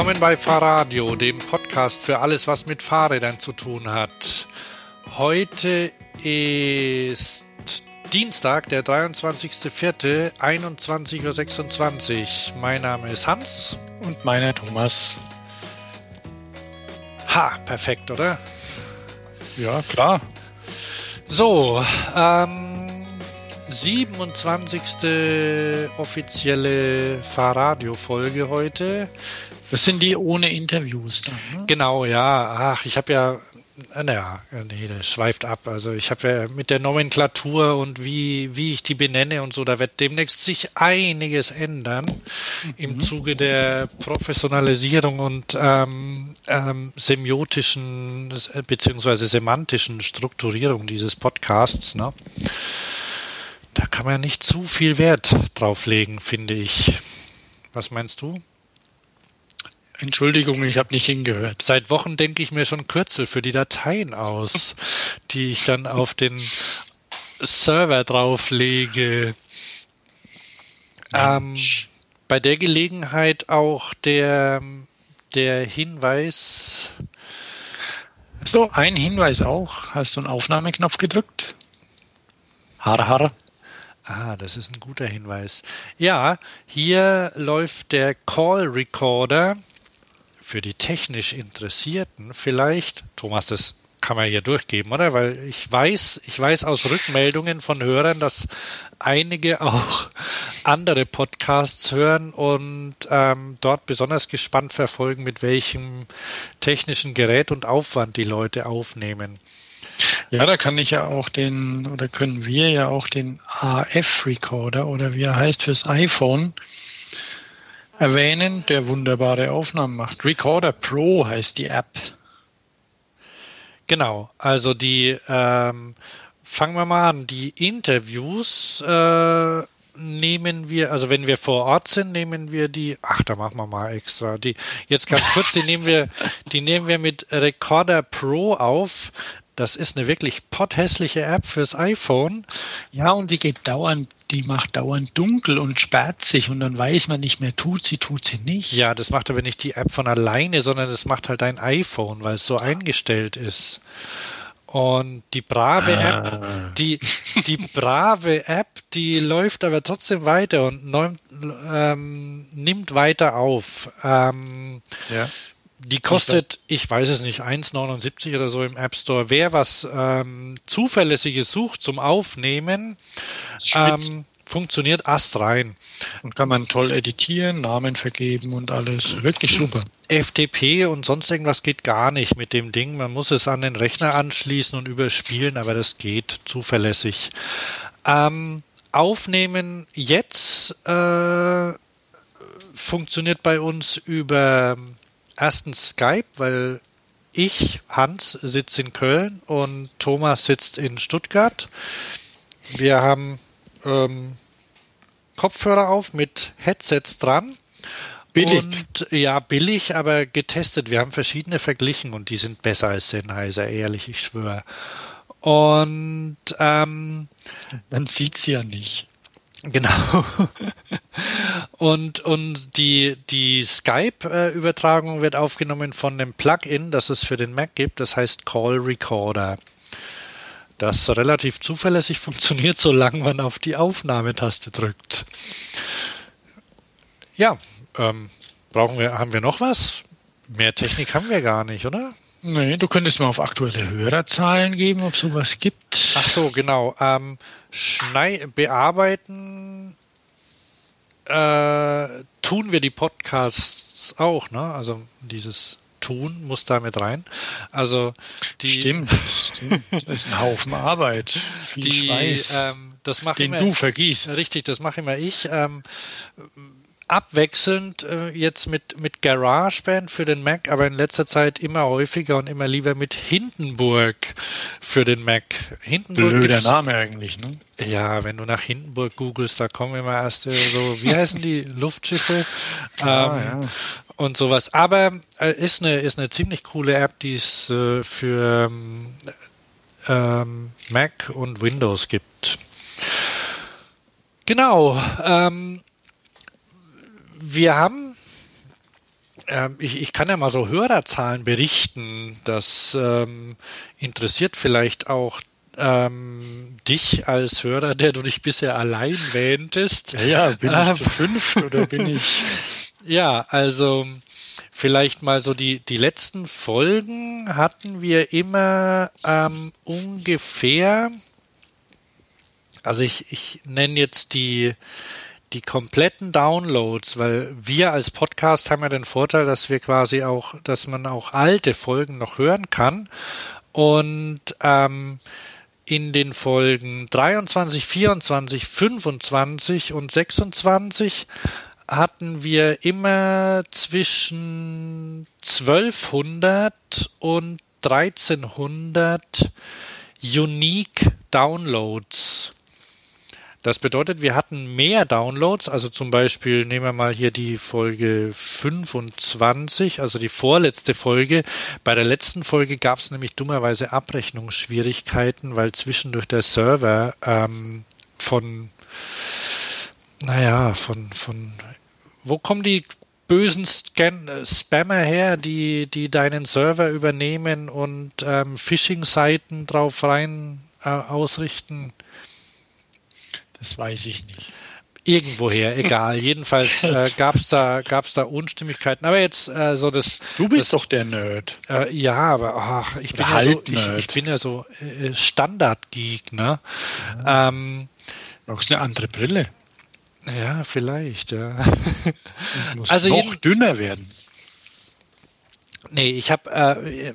Willkommen bei Fahrradio, dem Podcast für alles, was mit Fahrrädern zu tun hat. Heute ist Dienstag, der 23.04.21.26 Uhr. Mein Name ist Hans. Und meiner Thomas. Ha, perfekt, oder? Ja, klar. So, ähm, 27. offizielle Fahrradio-Folge heute. Das sind die ohne Interviews dann, ne? Genau, ja. Ach, ich habe ja naja, nee, das schweift ab. Also ich habe ja mit der Nomenklatur und wie, wie ich die benenne und so, da wird demnächst sich einiges ändern mhm. im Zuge der Professionalisierung und ähm, ähm, semiotischen beziehungsweise semantischen Strukturierung dieses Podcasts. Ne? Da kann man nicht zu viel Wert drauf legen, finde ich. Was meinst du? Entschuldigung, ich habe nicht hingehört. Seit Wochen denke ich mir schon Kürzel für die Dateien aus, die ich dann auf den Server drauflege. Ähm, bei der Gelegenheit auch der, der Hinweis. So, ein Hinweis auch. Hast du einen Aufnahmeknopf gedrückt? Har, har. Ah, das ist ein guter Hinweis. Ja, hier läuft der Call Recorder für die technisch Interessierten vielleicht, Thomas, das kann man hier durchgeben, oder? Weil ich weiß, ich weiß aus Rückmeldungen von Hörern, dass einige auch andere Podcasts hören und ähm, dort besonders gespannt verfolgen, mit welchem technischen Gerät und Aufwand die Leute aufnehmen. Ja, da kann ich ja auch den, oder können wir ja auch den AF-Recorder oder wie er heißt fürs iPhone erwähnen, der wunderbare Aufnahmen macht. Recorder Pro heißt die App. Genau, also die, ähm, fangen wir mal an, die Interviews äh, nehmen wir, also wenn wir vor Ort sind, nehmen wir die, ach, da machen wir mal extra, die, jetzt ganz kurz, die nehmen wir, die nehmen wir mit Recorder Pro auf. Das ist eine wirklich potthässliche App fürs iPhone. Ja, und die geht dauernd, die macht dauernd dunkel und sperrt sich und dann weiß man nicht mehr, tut sie, tut sie nicht. Ja, das macht aber nicht die App von alleine, sondern das macht halt dein iPhone, weil es so eingestellt ist. Und die brave ah. App, die, die brave App, die läuft aber trotzdem weiter und neum, ähm, nimmt weiter auf. Ähm, ja. Die kostet, ich weiß es nicht, 1,79 oder so im App Store. Wer was ähm, Zuverlässiges sucht zum Aufnehmen, ähm, funktioniert astrein. Und kann man toll editieren, Namen vergeben und alles. Wirklich super. FTP und sonst irgendwas geht gar nicht mit dem Ding. Man muss es an den Rechner anschließen und überspielen, aber das geht zuverlässig. Ähm, aufnehmen jetzt äh, funktioniert bei uns über erstens Skype, weil ich, Hans, sitze in Köln und Thomas sitzt in Stuttgart. Wir haben ähm, Kopfhörer auf mit Headsets dran. Billig. Und ja, billig, aber getestet. Wir haben verschiedene verglichen und die sind besser als Sennheiser, ehrlich, ich schwöre. Und ähm, man sieht sie ja nicht. Genau. Und, und die, die Skype-Übertragung wird aufgenommen von einem Plugin, das es für den Mac gibt, das heißt Call Recorder. Das relativ zuverlässig funktioniert, solange man auf die Aufnahmetaste drückt. Ja, ähm, brauchen wir, haben wir noch was? Mehr Technik haben wir gar nicht, oder? Nee, du könntest mal auf aktuelle Hörerzahlen geben, ob es sowas gibt. Ach so, genau. Ähm, Schnei bearbeiten äh, tun wir die Podcasts auch, ne? Also dieses tun muss da mit rein. Also die stimmt, stimmt. Das ist ein Haufen Arbeit. Viel die, Schweiß, ähm, das mache den immer, du vergießt. Richtig, das mache immer ich. Ähm, abwechselnd äh, jetzt mit, mit GarageBand für den Mac, aber in letzter Zeit immer häufiger und immer lieber mit Hindenburg für den Mac. Hindenburg Blöder Name eigentlich, ne? Ja, wenn du nach Hindenburg googelst, da kommen immer erst so, wie heißen die Luftschiffe ah, ähm, ja. und sowas. Aber äh, ist, eine, ist eine ziemlich coole App, die es äh, für ähm, Mac und Windows gibt. Genau. Ähm, wir haben ähm, ich, ich, kann ja mal so Hörerzahlen berichten. Das ähm, interessiert vielleicht auch ähm, dich als Hörer, der du dich bisher allein wähntest. Ja, ja bin ich zu fünf oder bin ich? Ja, also vielleicht mal so die, die letzten Folgen hatten wir immer ähm, ungefähr, also ich, ich nenne jetzt die, die kompletten Downloads, weil wir als Podcast haben ja den Vorteil, dass wir quasi auch, dass man auch alte Folgen noch hören kann. Und ähm, in den Folgen 23, 24, 25 und 26 hatten wir immer zwischen 1200 und 1300 Unique Downloads. Das bedeutet, wir hatten mehr Downloads, also zum Beispiel nehmen wir mal hier die Folge 25, also die vorletzte Folge. Bei der letzten Folge gab es nämlich dummerweise Abrechnungsschwierigkeiten, weil zwischendurch der Server ähm, von, naja, von, von, wo kommen die bösen Scan Spammer her, die, die deinen Server übernehmen und ähm, Phishing-Seiten drauf rein äh, ausrichten? Das weiß ich nicht. Irgendwoher, egal. Jedenfalls äh, gab es da, gab's da Unstimmigkeiten. Aber jetzt äh, so das. Du bist das, doch der Nerd. Äh, ja, aber ach, ich, bin ja so, ich, ich, bin ja so äh, Standard-Geek, ne? Ja. Ähm, Brauchst eine andere Brille. Ja, vielleicht, ja. also noch jeden, dünner werden. Nee, ich habe äh,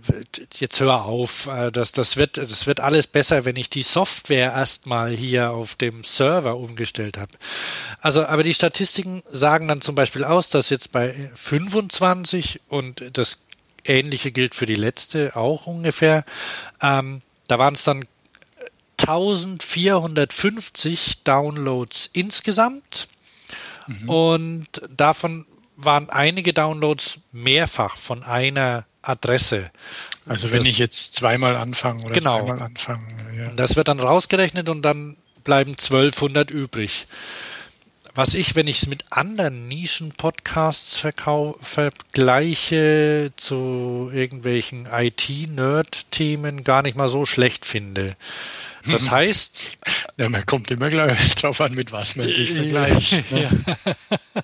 jetzt hör auf, äh, das, das, wird, das wird alles besser, wenn ich die Software erstmal hier auf dem Server umgestellt habe. Also, aber die Statistiken sagen dann zum Beispiel aus, dass jetzt bei 25 und das ähnliche gilt für die letzte auch ungefähr, ähm, da waren es dann 1450 Downloads insgesamt. Mhm. Und davon waren einige Downloads mehrfach von einer Adresse. Also wenn das, ich jetzt zweimal anfange oder genau, zweimal anfange. Ja. Das wird dann rausgerechnet und dann bleiben 1200 übrig. Was ich, wenn ich es mit anderen Nischen-Podcasts vergleiche zu irgendwelchen IT-Nerd-Themen gar nicht mal so schlecht finde. Das heißt. Ja, man kommt immer gleich drauf an, mit was man sich vergleicht. Ne? Ja.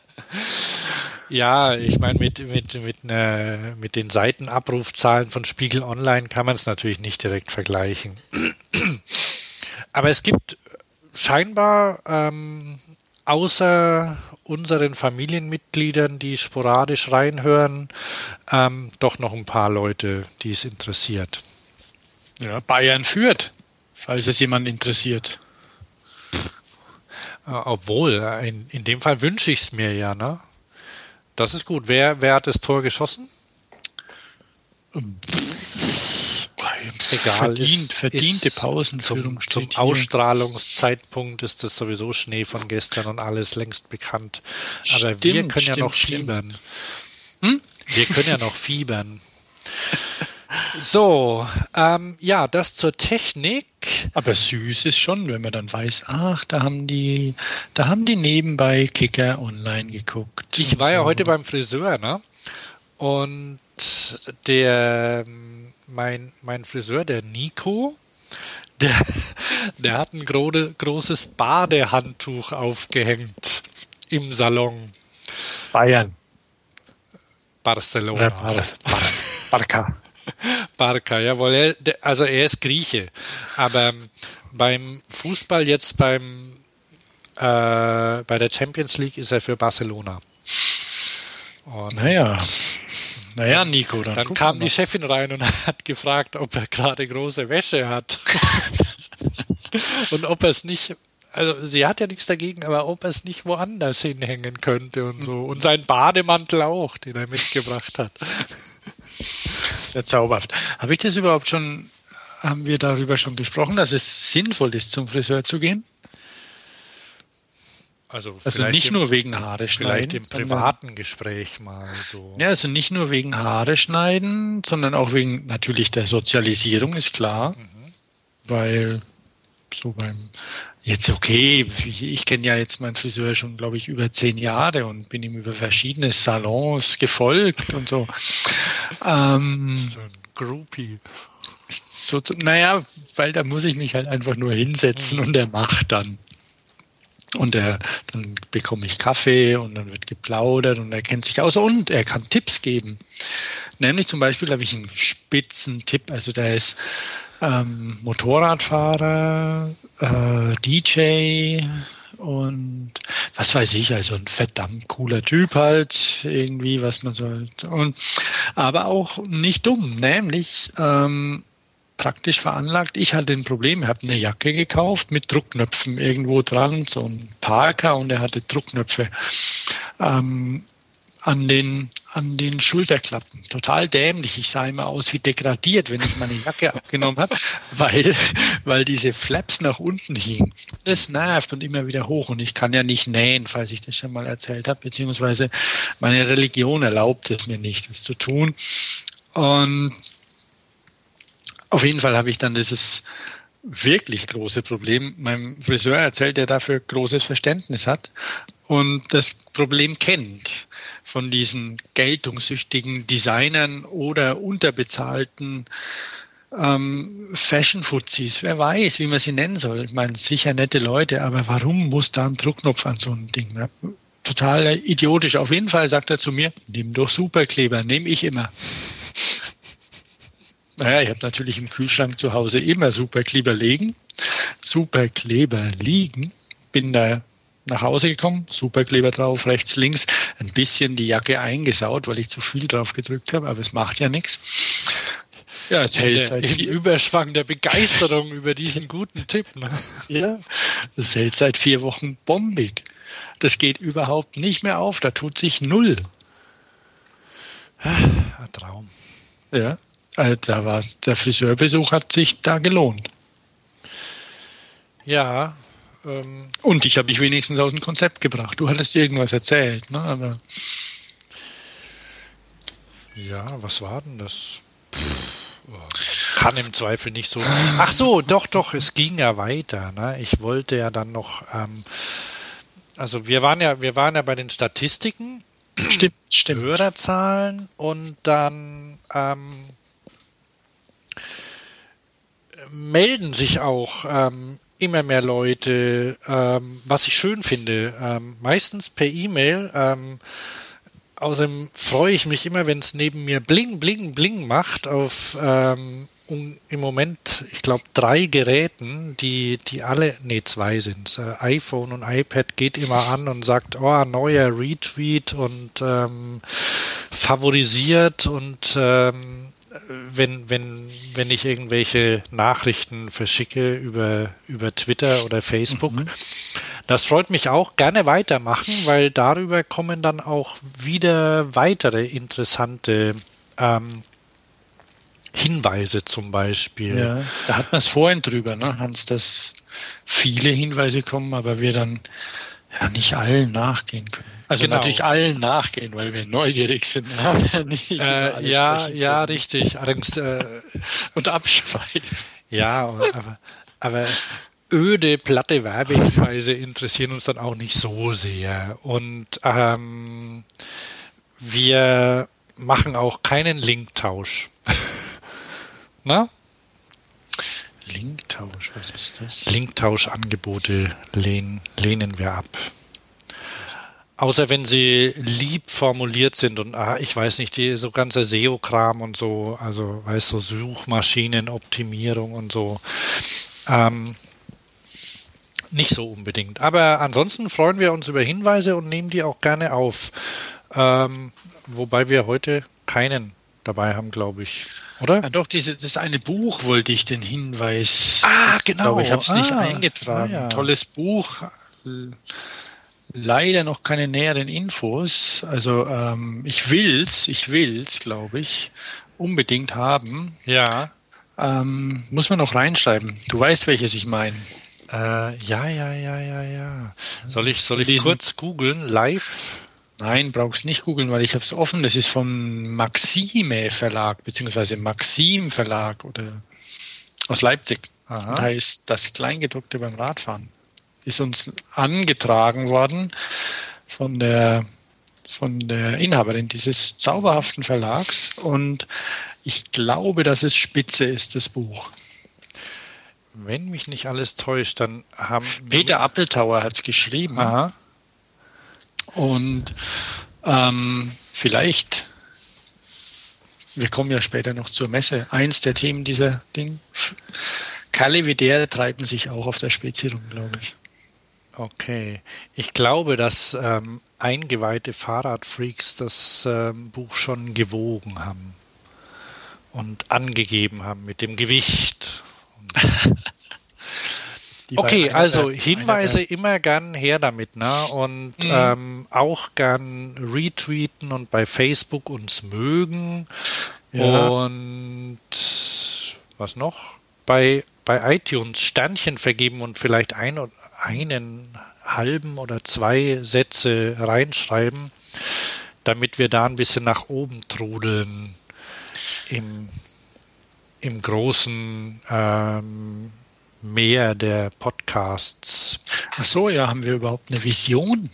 Ja, ich meine, mit, mit, mit, ne, mit den Seitenabrufzahlen von Spiegel Online kann man es natürlich nicht direkt vergleichen. Aber es gibt scheinbar ähm, außer unseren Familienmitgliedern, die sporadisch reinhören, ähm, doch noch ein paar Leute, die es interessiert. Ja, Bayern führt, falls es jemand interessiert. Obwohl, in, in dem Fall wünsche ich es mir ja, ne? Das ist gut. Wer, wer hat das Tor geschossen? Egal. Verdient, ist, verdiente ist Pausenführung. Zum, zum Ausstrahlungszeitpunkt ist das sowieso Schnee von gestern und alles längst bekannt. Aber stimmt, wir können ja noch fiebern. Hm? Wir können ja noch fiebern. So, ähm, ja, das zur Technik. Aber süß ist schon, wenn man dann weiß, ach, da haben die, da haben die nebenbei Kicker online geguckt. Ich war so. ja heute beim Friseur, ne? Und der, mein, mein Friseur, der Nico, der, der hat ein gro großes Badehandtuch aufgehängt im Salon. Bayern. Barcelona. Bar Bar Barca. Barca, jawohl. Er, also er ist Grieche. Aber beim Fußball jetzt beim äh, bei der Champions League ist er für Barcelona. Und naja. Naja, Nico, dann. Dann kam die Chefin rein und hat gefragt, ob er gerade große Wäsche hat. und ob er es nicht also sie hat ja nichts dagegen, aber ob er es nicht woanders hinhängen könnte und so. Und sein Bademantel auch, den er mitgebracht hat. Sehr zauberhaft. Habe ich das überhaupt schon, haben wir darüber schon gesprochen, dass es sinnvoll ist, zum Friseur zu gehen? Also, also nicht im, nur wegen Haare schneiden. Vielleicht im privaten Gespräch mal so. Ja, also nicht nur wegen Haare schneiden, sondern auch wegen natürlich der Sozialisierung, ist klar. Mhm. Weil so beim Jetzt okay, ich kenne ja jetzt meinen Friseur schon, glaube ich, über zehn Jahre und bin ihm über verschiedene Salons gefolgt und so. Ähm, so ein Groupie. So, naja, weil da muss ich mich halt einfach nur hinsetzen mhm. und er macht dann. Und er, dann bekomme ich Kaffee und dann wird geplaudert und er kennt sich aus und er kann Tipps geben. Nämlich zum Beispiel habe ich einen spitzen Tipp. Also der ist ähm, Motorradfahrer, äh, DJ und was weiß ich, also ein verdammt cooler Typ halt, irgendwie, was man so. Und, aber auch nicht dumm, nämlich ähm, praktisch veranlagt. Ich hatte ein Problem, ich habe eine Jacke gekauft mit Druckknöpfen irgendwo dran, so ein Parker und er hatte Druckknöpfe ähm, an den an den Schulterklappen. Total dämlich. Ich sah immer aus wie degradiert, wenn ich meine Jacke abgenommen habe, weil, weil diese Flaps nach unten hingen. Das nervt und immer wieder hoch. Und ich kann ja nicht nähen, falls ich das schon mal erzählt habe, beziehungsweise meine Religion erlaubt es mir nicht, das zu tun. Und auf jeden Fall habe ich dann dieses wirklich große Problem. Mein Friseur erzählt, der dafür großes Verständnis hat und das Problem kennt von diesen geltungssüchtigen Designern oder unterbezahlten ähm, Fashion-Fuzis. Wer weiß, wie man sie nennen soll. Ich meine, sicher nette Leute, aber warum muss da ein Druckknopf an so ein Ding? Ne? Total idiotisch. Auf jeden Fall sagt er zu mir, nimm doch Superkleber, nehme ich immer. Naja, ich habe natürlich im Kühlschrank zu Hause immer Superkleber liegen. Superkleber liegen. Bin da nach Hause gekommen, Superkleber drauf, rechts, links, ein bisschen die Jacke eingesaut, weil ich zu viel drauf gedrückt habe, aber es macht ja nichts. Ja, es hält der, seit vier, Überschwang der Begeisterung über diesen guten Tipp. Ne? Ja, es hält seit vier Wochen bombig. Das geht überhaupt nicht mehr auf, da tut sich null. Ein Traum. Ja, also da war der Friseurbesuch hat sich da gelohnt. Ja. Ähm, Und ich habe mich wenigstens aus dem Konzept gebracht. Du hattest irgendwas erzählt, ne? Aber ja, was war denn das? Oh, kann im Zweifel nicht so. Ach so, doch, doch, es ging ja weiter. Ne? Ich wollte ja dann noch. Ähm, also wir waren ja, wir waren ja bei den Statistiken. Stimmt, stimmt. Hörerzahlen und dann ähm, melden sich auch ähm, immer mehr Leute, ähm, was ich schön finde, ähm, meistens per E-Mail. Ähm, außerdem freue ich mich immer, wenn es neben mir bling, bling, bling macht auf ähm, um, im Moment, ich glaube, drei Geräten, die, die alle, nee, zwei sind äh, iPhone und iPad geht immer an und sagt, oh, neuer Retweet und ähm, favorisiert und ähm, wenn, wenn, wenn ich irgendwelche Nachrichten verschicke über, über Twitter oder Facebook. Mhm. Das freut mich auch. Gerne weitermachen, weil darüber kommen dann auch wieder weitere interessante ähm, Hinweise zum Beispiel. Ja, da hat man es vorhin drüber, ne, Hans, dass viele Hinweise kommen, aber wir dann ja nicht allen nachgehen können. Also genau. natürlich allen nachgehen, weil wir neugierig sind. Äh, ja, ja, richtig. Allerdings, äh, und abschweifen. Ja, aber, aber öde, platte Werbehinweise interessieren uns dann auch nicht so sehr. Und ähm, wir machen auch keinen Linktausch. Na? Linktausch, was ist das? Linktauschangebote lehnen, lehnen wir ab. Außer wenn sie lieb formuliert sind und ah, ich weiß nicht, die so ganze SEO-Kram und so, also weißt du, so Suchmaschinenoptimierung und so. Ähm, nicht so unbedingt. Aber ansonsten freuen wir uns über Hinweise und nehmen die auch gerne auf. Ähm, wobei wir heute keinen dabei haben, glaube ich. Oder? Ja, doch, diese, das eine Buch wollte ich den Hinweis. Ah, genau. Ich, ich habe es ah, nicht eingetragen. Ah, ja. Tolles Buch. Leider noch keine näheren Infos. Also ähm, ich will's, ich will's, glaube ich, unbedingt haben. Ja. Ähm, muss man noch reinschreiben. Du weißt, welches ich meine. Äh, ja, ja, ja, ja, ja. Soll ich, soll ich kurz googeln? Live? Nein, brauchst nicht googeln, weil ich habe es offen. Das ist vom Maxime Verlag, beziehungsweise Maxim Verlag oder aus Leipzig. Aha. Da ist das Kleingedruckte beim Radfahren. ist uns angetragen worden von der, von der Inhaberin dieses zauberhaften Verlags und ich glaube, dass es spitze ist, das Buch. Wenn mich nicht alles täuscht, dann haben. Peter Appeltauer hat es geschrieben. Aha. Und ähm, vielleicht, wir kommen ja später noch zur Messe, eins der Themen dieser Ding. Kalle wie der treiben sich auch auf der Spezi rum, glaube ich. Okay. Ich glaube, dass ähm, eingeweihte Fahrradfreaks das ähm, Buch schon gewogen haben und angegeben haben mit dem Gewicht. okay, also Hinweise immer gern her damit, ne? Und mhm. ähm, auch gern retweeten und bei Facebook uns mögen. Ja. Und was noch? Bei, bei iTunes Sternchen vergeben und vielleicht ein, einen halben oder zwei Sätze reinschreiben, damit wir da ein bisschen nach oben trudeln im, im großen ähm, Meer der Podcasts. Ach so, ja, haben wir überhaupt eine Vision?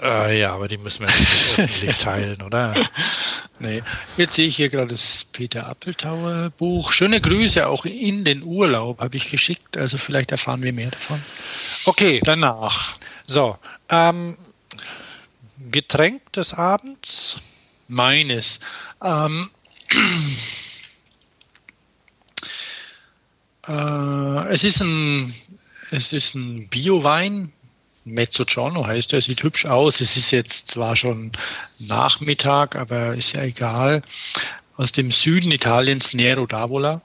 Äh, ja, aber die müssen wir jetzt nicht öffentlich teilen, oder? Nee. Jetzt sehe ich hier gerade das Peter Appeltauer Buch. Schöne Grüße auch in den Urlaub habe ich geschickt. Also vielleicht erfahren wir mehr davon. Okay. Danach. So. Ähm, Getränk des Abends? meines. Ähm, äh, es ist ein, es ist ein Bio-Wein. Mezzogiorno heißt er, sieht hübsch aus. Es ist jetzt zwar schon Nachmittag, aber ist ja egal. Aus dem Süden Italiens, Nero d'Avola.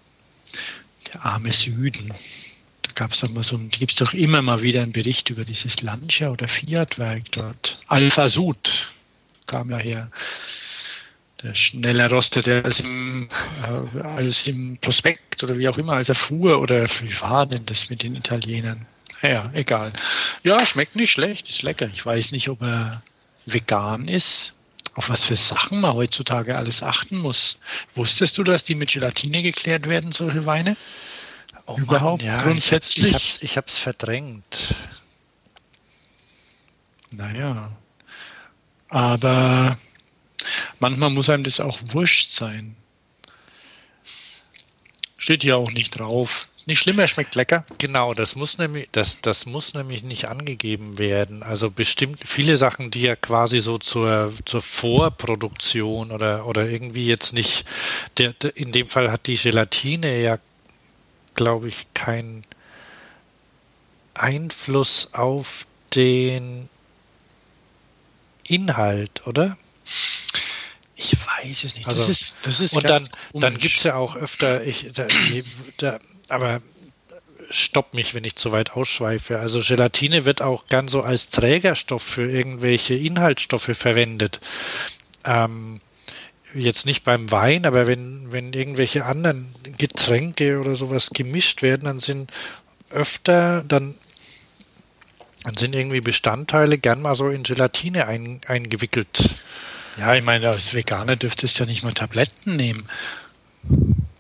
Der arme Süden. Da gab es doch mal so, gibt es doch immer mal wieder einen Bericht über dieses Lancia oder Fiat-Werk dort. Alpha Sud kam ja her der schneller rostete als im, äh, als im Prospekt oder wie auch immer, als er fuhr oder wie war denn das mit den Italienern? Ja, egal. Ja, schmeckt nicht schlecht, ist lecker. Ich weiß nicht, ob er vegan ist. Auf was für Sachen man heutzutage alles achten muss. Wusstest du, dass die mit Gelatine geklärt werden, solche Weine? Oh Überhaupt Mann, ja, grundsätzlich? Ich hab's, ich hab's verdrängt. Naja. Aber Manchmal muss einem das auch wurscht sein. Steht hier auch nicht drauf. Nicht schlimm, er schmeckt lecker. Genau, das muss nämlich, das, das muss nämlich nicht angegeben werden. Also bestimmt viele Sachen, die ja quasi so zur, zur Vorproduktion oder, oder irgendwie jetzt nicht, der, der in dem Fall hat die Gelatine ja, glaube ich, keinen Einfluss auf den Inhalt, oder? Ich weiß es nicht. Also, das ist, das ist und dann, dann gibt es ja auch öfter, ich, da, da, aber stopp mich, wenn ich zu weit ausschweife. Also Gelatine wird auch gern so als Trägerstoff für irgendwelche Inhaltsstoffe verwendet. Ähm, jetzt nicht beim Wein, aber wenn, wenn irgendwelche anderen Getränke oder sowas gemischt werden, dann sind öfter, dann, dann sind irgendwie Bestandteile gern mal so in Gelatine ein, eingewickelt. Ja, ich meine, als Veganer dürftest du ja nicht mal Tabletten nehmen.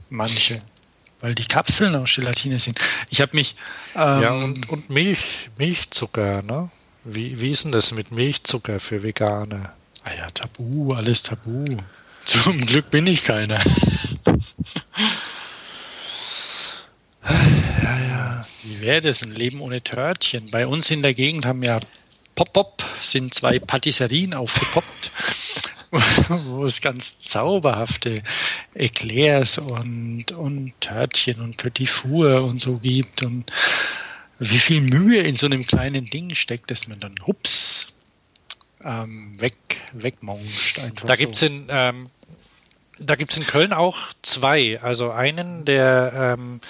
Manche. Weil die Kapseln aus Gelatine sind. Ich habe mich. Ähm, ja, und, und Milch, Milchzucker, ne? Wie, wie ist denn das mit Milchzucker für Veganer? Ah ja, tabu, alles tabu. Zum Glück bin ich keiner. ja, ja. Wie wäre das, ein Leben ohne Törtchen? Bei uns in der Gegend haben ja Pop Pop sind zwei Patisserien aufgepoppt, wo es ganz zauberhafte Eclairs und, und Törtchen und Petit Four und so gibt und wie viel Mühe in so einem kleinen Ding steckt, dass man dann hups ähm, weg, wegmonscht. da gibt es so. in ähm, da gibt's in Köln auch zwei. Also einen, der ähm,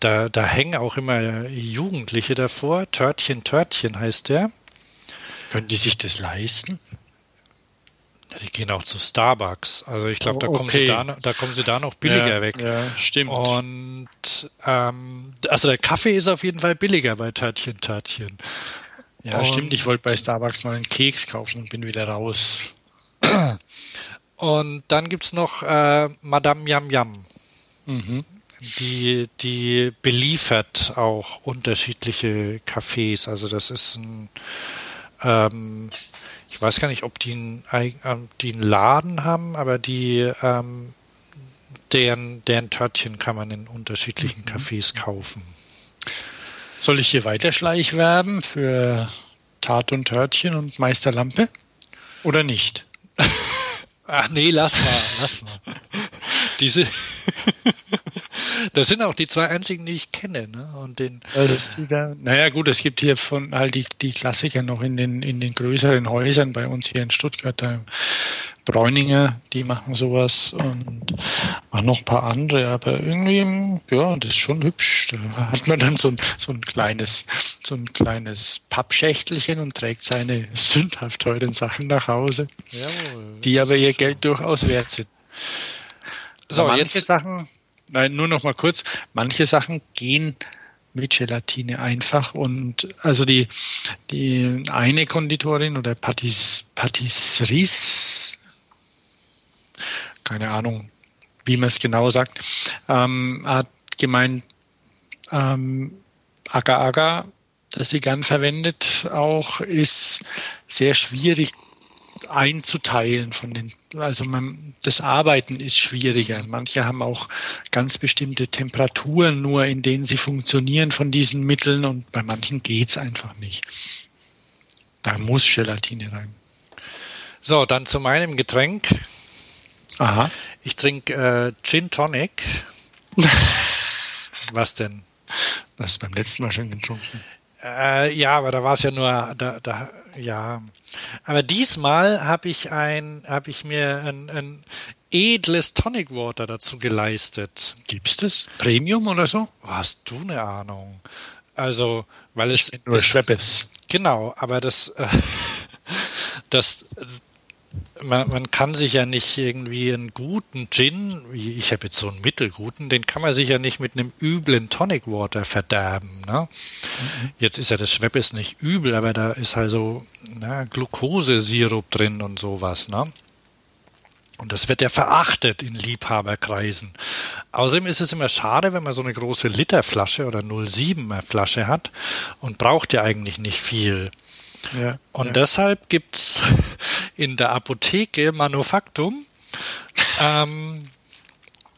da, da hängen auch immer Jugendliche davor. Törtchen, Törtchen heißt der. Können die sich das leisten? Ja, die gehen auch zu Starbucks. Also ich glaube, da, okay. kommen sie da, da kommen sie da noch billiger ja, weg. Ja, stimmt. Und ähm, also der Kaffee ist auf jeden Fall billiger bei Törtchen Törtchen. Ja, und, stimmt. Ich wollte bei Starbucks mal einen Keks kaufen und bin wieder raus. Und dann gibt es noch äh, Madame Yam Yam. Mhm. die, die beliefert auch unterschiedliche Cafés. Also das ist ein, ähm, ich weiß gar nicht, ob die einen, ähm, die einen Laden haben, aber die, ähm, deren, deren Törtchen kann man in unterschiedlichen mhm. Cafés kaufen. Soll ich hier weiter Schleichwerben für Tat und Törtchen und Meisterlampe? Oder nicht? Ach nee, lass mal, lass mal. Diese, das sind auch die zwei einzigen, die ich kenne. Ne? Und den, da, naja gut, es gibt hier von halt die, die Klassiker noch in den, in den größeren Häusern bei uns hier in Stuttgart. Da Bräuninger, die machen sowas und auch noch ein paar andere, aber irgendwie, ja, das ist schon hübsch. Da hat man dann so ein, so ein kleines, so ein kleines Pappschächtelchen und trägt seine sündhaft teuren Sachen nach Hause, Jawohl, die aber ihr Geld durchaus wert sind. So, manche jetzt Sachen, nein, nur noch mal kurz, manche Sachen gehen mit Gelatine einfach und also die, die eine Konditorin oder Patis, Patisseries, keine Ahnung, wie man es genau sagt, ähm, hat gemeint, ähm, Agar Agar, das sie gern verwendet, auch ist sehr schwierig einzuteilen von den, also man, das Arbeiten ist schwieriger. Manche haben auch ganz bestimmte Temperaturen nur, in denen sie funktionieren von diesen Mitteln und bei manchen geht es einfach nicht. Da muss Gelatine rein. So, dann zu meinem Getränk. Aha. Ich trinke äh, Gin Tonic. Was denn? Was beim letzten Mal schon getrunken. Äh, ja, aber da war es ja nur, da, da, ja. Aber diesmal habe ich ein, habe ich mir ein, ein edles Tonic Water dazu geleistet. Gibt's das? Premium oder so? Hast du eine Ahnung? Also, weil es nur Schweppes. Genau, aber das, äh, das man, man kann sich ja nicht irgendwie einen guten Gin, ich habe jetzt so einen mittelguten, den kann man sich ja nicht mit einem üblen Tonic Water verderben. Ne? Mhm. Jetzt ist ja das Schweppes nicht übel, aber da ist halt so na, Glukosesirup drin und sowas. Ne? Und das wird ja verachtet in Liebhaberkreisen. Außerdem ist es immer schade, wenn man so eine große Literflasche oder 07er Flasche hat und braucht ja eigentlich nicht viel. Ja, und ja. deshalb gibt es in der Apotheke Manufaktum ähm,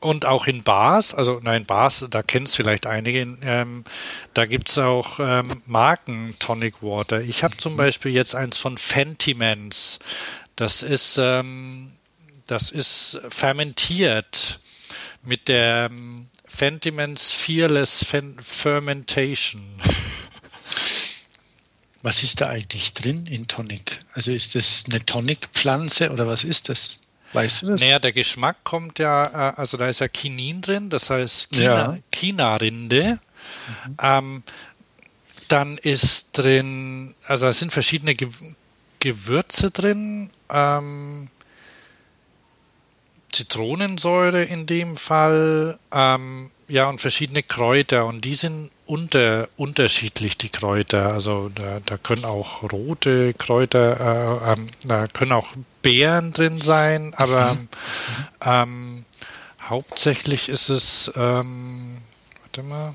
und auch in Bars, also nein, Bars, da kennst vielleicht einige, ähm, da gibt es auch ähm, Marken Tonic Water. Ich habe zum Beispiel jetzt eins von Fentimans. Das ist, ähm, das ist fermentiert mit der ähm, Fentimans Fearless Fermentation. Was ist da eigentlich drin in Tonic? Also ist das eine Tonic-Pflanze oder was ist das? Weißt du das? Naja, der Geschmack kommt ja, äh, also da ist ja Kinin drin, das heißt China, China-Rinde. Mhm. Ähm, dann ist drin, also es sind verschiedene Ge Gewürze drin, ähm, Zitronensäure in dem Fall, ähm, ja, und verschiedene Kräuter und die sind unter, unterschiedlich, die Kräuter. Also da, da können auch rote Kräuter, äh, ähm, da können auch Beeren drin sein, aber mhm. ähm, hauptsächlich ist es, ähm, warte mal.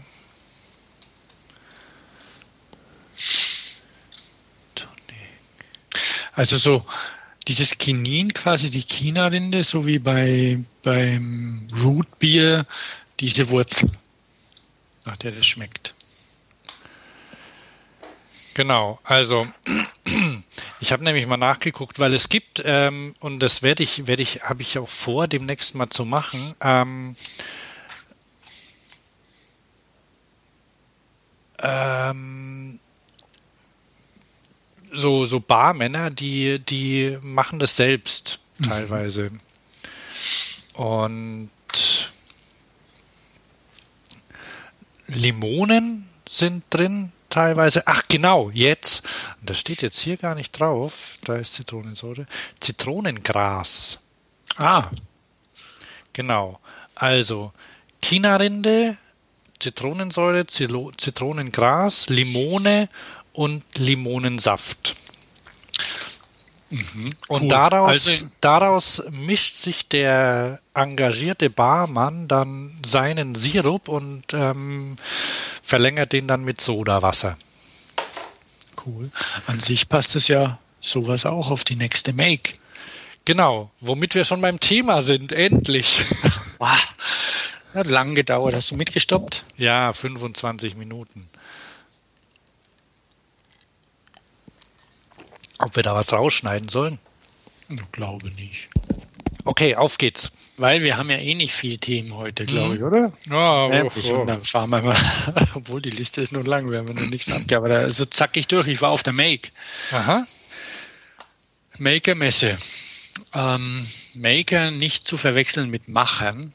Also so dieses Kinin quasi, die China-Rinde, so wie bei, beim Rootbier, diese Wurzel, nach der das schmeckt. Genau, also ich habe nämlich mal nachgeguckt, weil es gibt, ähm, und das werde ich, werde ich, habe ich auch vor, demnächst mal zu machen, ähm, ähm, so, so Barmänner, die, die machen das selbst mhm. teilweise. Mhm. Und Limonen sind drin teilweise. Ach genau, jetzt, das steht jetzt hier gar nicht drauf, da ist Zitronensäure, Zitronengras. Ah. Genau. Also Chinarinde, Zitronensäure, Zitronengras, Limone und Limonensaft. Mhm, Und daraus, also, daraus mischt sich der engagierte Barmann dann seinen Sirup und ähm, verlängert den dann mit Sodawasser. Cool. An sich passt es ja sowas auch auf die nächste Make. Genau, womit wir schon beim Thema sind, endlich. Wow. Hat lang gedauert. Hast du mitgestoppt? Ja, 25 Minuten. Ob wir da was rausschneiden sollen? Ich glaube nicht. Okay, auf geht's. Weil wir haben ja eh nicht viel Themen heute, glaube ich, oder? Ja, ja oh, dann fahren wir mal, obwohl die Liste ist nur lang, wir haben noch nichts abgegeben, aber da, so zack ich durch. Ich war auf der Make. Aha. Maker-Messe. Ähm, Maker nicht zu verwechseln mit Machern.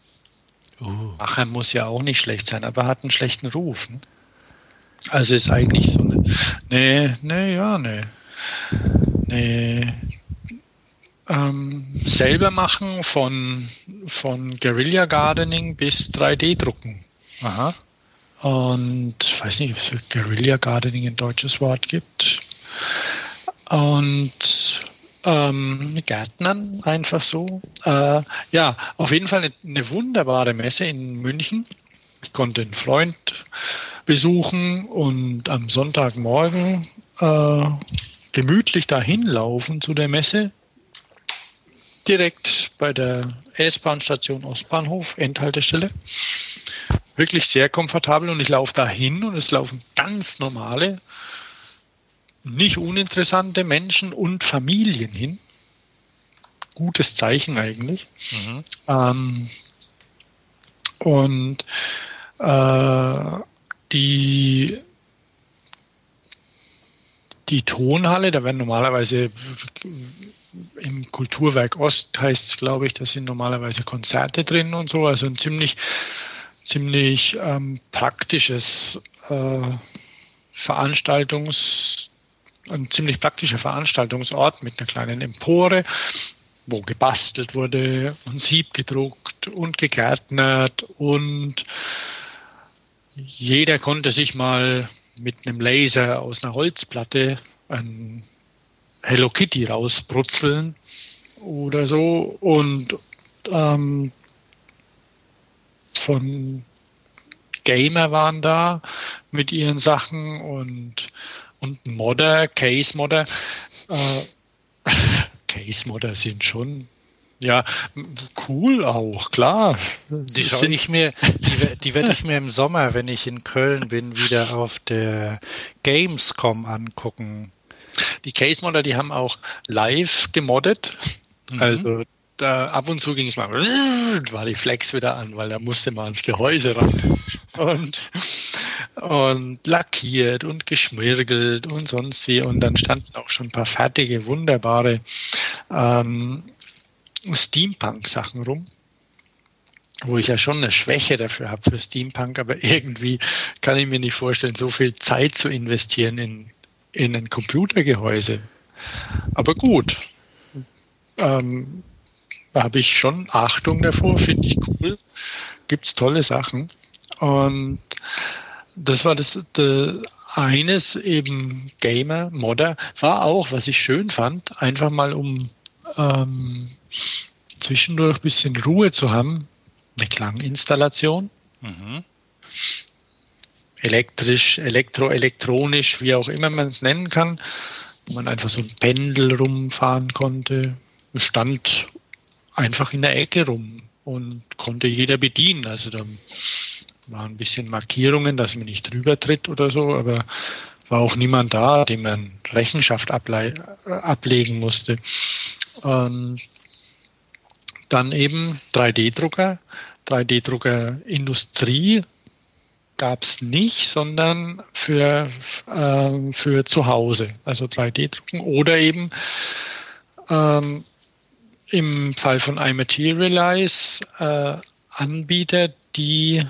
Uh. Macher muss ja auch nicht schlecht sein, aber hat einen schlechten Ruf. Ne? Also ist eigentlich so eine, nee, nee, ja, nee, nee, ähm, selber machen von, von Guerilla Gardening bis 3D-Drucken. Aha. Und ich weiß nicht, ob es für Guerilla Gardening ein deutsches Wort gibt. Und ähm, Gärtnern einfach so. Äh, ja, auf jeden Fall eine, eine, wunderbare Messe in München. Ich konnte einen Freund besuchen und am Sonntagmorgen äh, gemütlich dahin laufen zu der Messe. Direkt bei der S-Bahn-Station Ostbahnhof, Endhaltestelle. Wirklich sehr komfortabel und ich laufe dahin und es laufen ganz normale nicht uninteressante Menschen und Familien hin. Gutes Zeichen eigentlich. Mhm. Ähm, und äh, die die Tonhalle, da werden normalerweise im Kulturwerk Ost heißt es, glaube ich, da sind normalerweise Konzerte drin und so, also ein ziemlich, ziemlich ähm, praktisches äh, Veranstaltungs, ein ziemlich praktischer Veranstaltungsort mit einer kleinen Empore, wo gebastelt wurde und Sieb gedruckt und gegärtnert und jeder konnte sich mal mit einem Laser aus einer Holzplatte ein Hello Kitty rausbrutzeln oder so und ähm, von Gamer waren da mit ihren Sachen und und Modder, Case Modder. Äh, Case Modder sind schon ja, cool auch, klar. Die schaue ich mir, die, die werde ich mir im Sommer, wenn ich in Köln bin, wieder auf der Gamescom angucken. Die Case Modder, die haben auch live gemoddet. Mhm. Also da ab und zu ging es mal, war die Flex wieder an, weil da musste man ans Gehäuse ran. Und, und lackiert und geschmirgelt und sonst wie. Und dann standen auch schon ein paar fertige, wunderbare ähm, Steampunk-Sachen rum wo ich ja schon eine Schwäche dafür habe für Steampunk, aber irgendwie kann ich mir nicht vorstellen, so viel Zeit zu investieren in, in ein Computergehäuse. Aber gut, ähm, da habe ich schon Achtung davor, finde ich cool. Gibt's tolle Sachen. Und das war das, das eines eben Gamer, Modder, war auch, was ich schön fand, einfach mal um ähm, zwischendurch ein bisschen Ruhe zu haben, eine Klanginstallation. Mhm. Elektrisch, elektro, elektronisch, wie auch immer man es nennen kann, wo man einfach so ein Pendel rumfahren konnte. Stand einfach in der Ecke rum und konnte jeder bedienen. Also da waren ein bisschen Markierungen, dass man nicht drüber tritt oder so, aber war auch niemand da, dem man Rechenschaft ablegen musste. Und dann eben 3D-Drucker. 3D-Drucker Industrie gab es nicht, sondern für, äh, für zu Hause, also 3D-Drucken oder eben ähm, im Fall von iMaterialize äh, Anbieter, die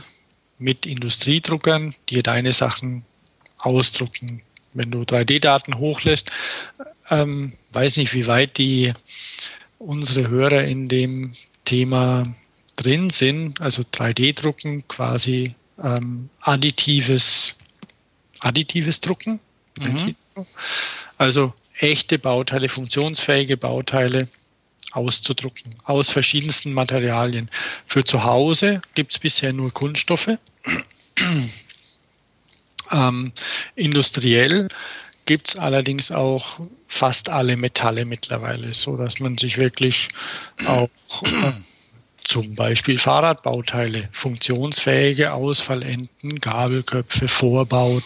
mit Industriedruckern dir deine Sachen ausdrucken. Wenn du 3D-Daten hochlässt, ähm, weiß nicht, wie weit die unsere Hörer in dem Thema drin sind, also 3D-Drucken quasi ähm, additives, additives Drucken. Mhm. Also echte Bauteile, funktionsfähige Bauteile auszudrucken aus verschiedensten Materialien. Für zu Hause gibt es bisher nur Kunststoffe. ähm, industriell gibt es allerdings auch fast alle Metalle mittlerweile, so dass man sich wirklich auch äh, zum Beispiel Fahrradbauteile, funktionsfähige Ausfallenden, Gabelköpfe, Vorbauten,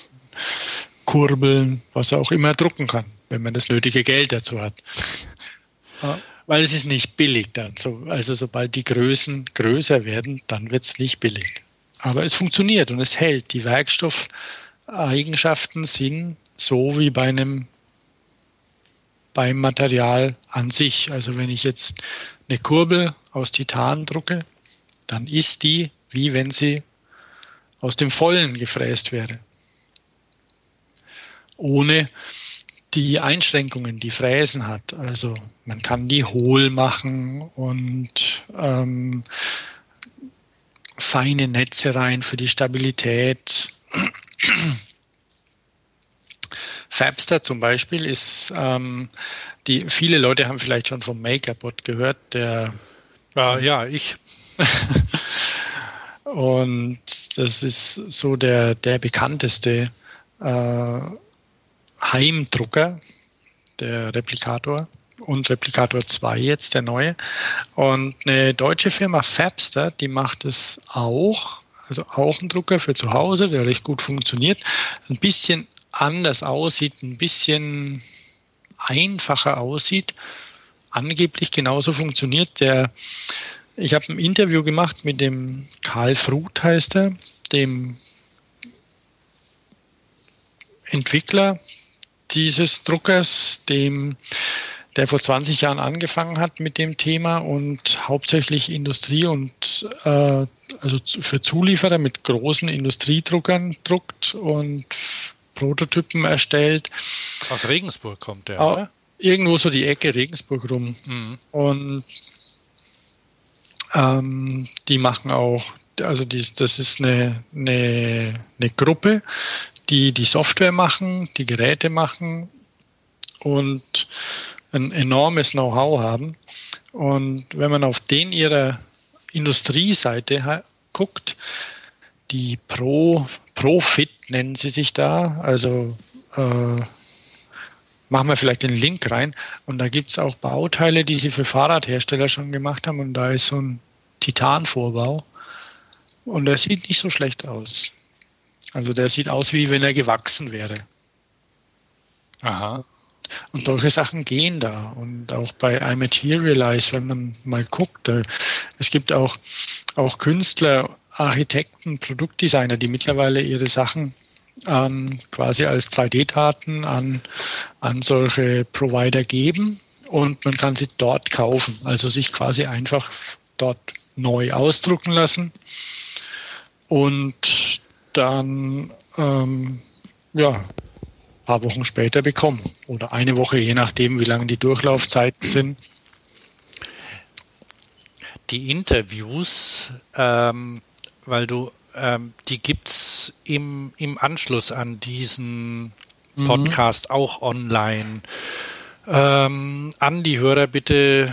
Kurbeln, was auch immer drucken kann, wenn man das nötige Geld dazu hat. Weil es ist nicht billig dann. also sobald die Größen größer werden, dann wird es nicht billig. Aber es funktioniert und es hält. Die Werkstoffeigenschaften sind so wie bei einem beim Material an sich. Also wenn ich jetzt eine Kurbel aus Titan drucke, dann ist die wie wenn sie aus dem Vollen gefräst wäre. Ohne die Einschränkungen, die Fräsen hat. Also man kann die hohl machen und ähm, feine Netze rein für die Stabilität. Fabster zum Beispiel ist, ähm, die viele Leute haben vielleicht schon vom MakerBot gehört, der ah, ja, ich. und das ist so der, der bekannteste äh, Heimdrucker, der Replikator und Replikator 2 jetzt, der neue. Und eine deutsche Firma Fabster, die macht es auch, also auch ein Drucker für zu Hause, der recht gut funktioniert. Ein bisschen anders aussieht, ein bisschen einfacher aussieht, angeblich genauso funktioniert. Der, ich habe ein Interview gemacht mit dem Karl Fruth, heißt er, dem Entwickler dieses Druckers, dem der vor 20 Jahren angefangen hat mit dem Thema und hauptsächlich Industrie und äh, also für Zulieferer mit großen Industriedruckern druckt und Prototypen erstellt. Aus Regensburg kommt der, oder? Irgendwo so die Ecke Regensburg rum. Mhm. Und ähm, die machen auch, also die, das ist eine, eine, eine Gruppe, die die Software machen, die Geräte machen und ein enormes Know-how haben. Und wenn man auf den ihrer Industrieseite guckt, die Pro, Profit nennen sie sich da, also äh, machen wir vielleicht den Link rein. Und da gibt es auch Bauteile, die sie für Fahrradhersteller schon gemacht haben. Und da ist so ein Titanvorbau. Und der sieht nicht so schlecht aus. Also der sieht aus, wie wenn er gewachsen wäre. Aha. Und solche Sachen gehen da. Und auch bei iMaterialize, wenn man mal guckt, äh, es gibt auch, auch Künstler, Architekten, Produktdesigner, die mittlerweile ihre Sachen ähm, quasi als 3D-Daten an, an solche Provider geben und man kann sie dort kaufen. Also sich quasi einfach dort neu ausdrucken lassen und dann ähm, ja, ein paar Wochen später bekommen. Oder eine Woche, je nachdem, wie lange die Durchlaufzeiten sind. Die Interviews, ähm, weil du, ähm, die gibt's im, im Anschluss an diesen mhm. Podcast mhm. auch online. Ähm, an die Hörer bitte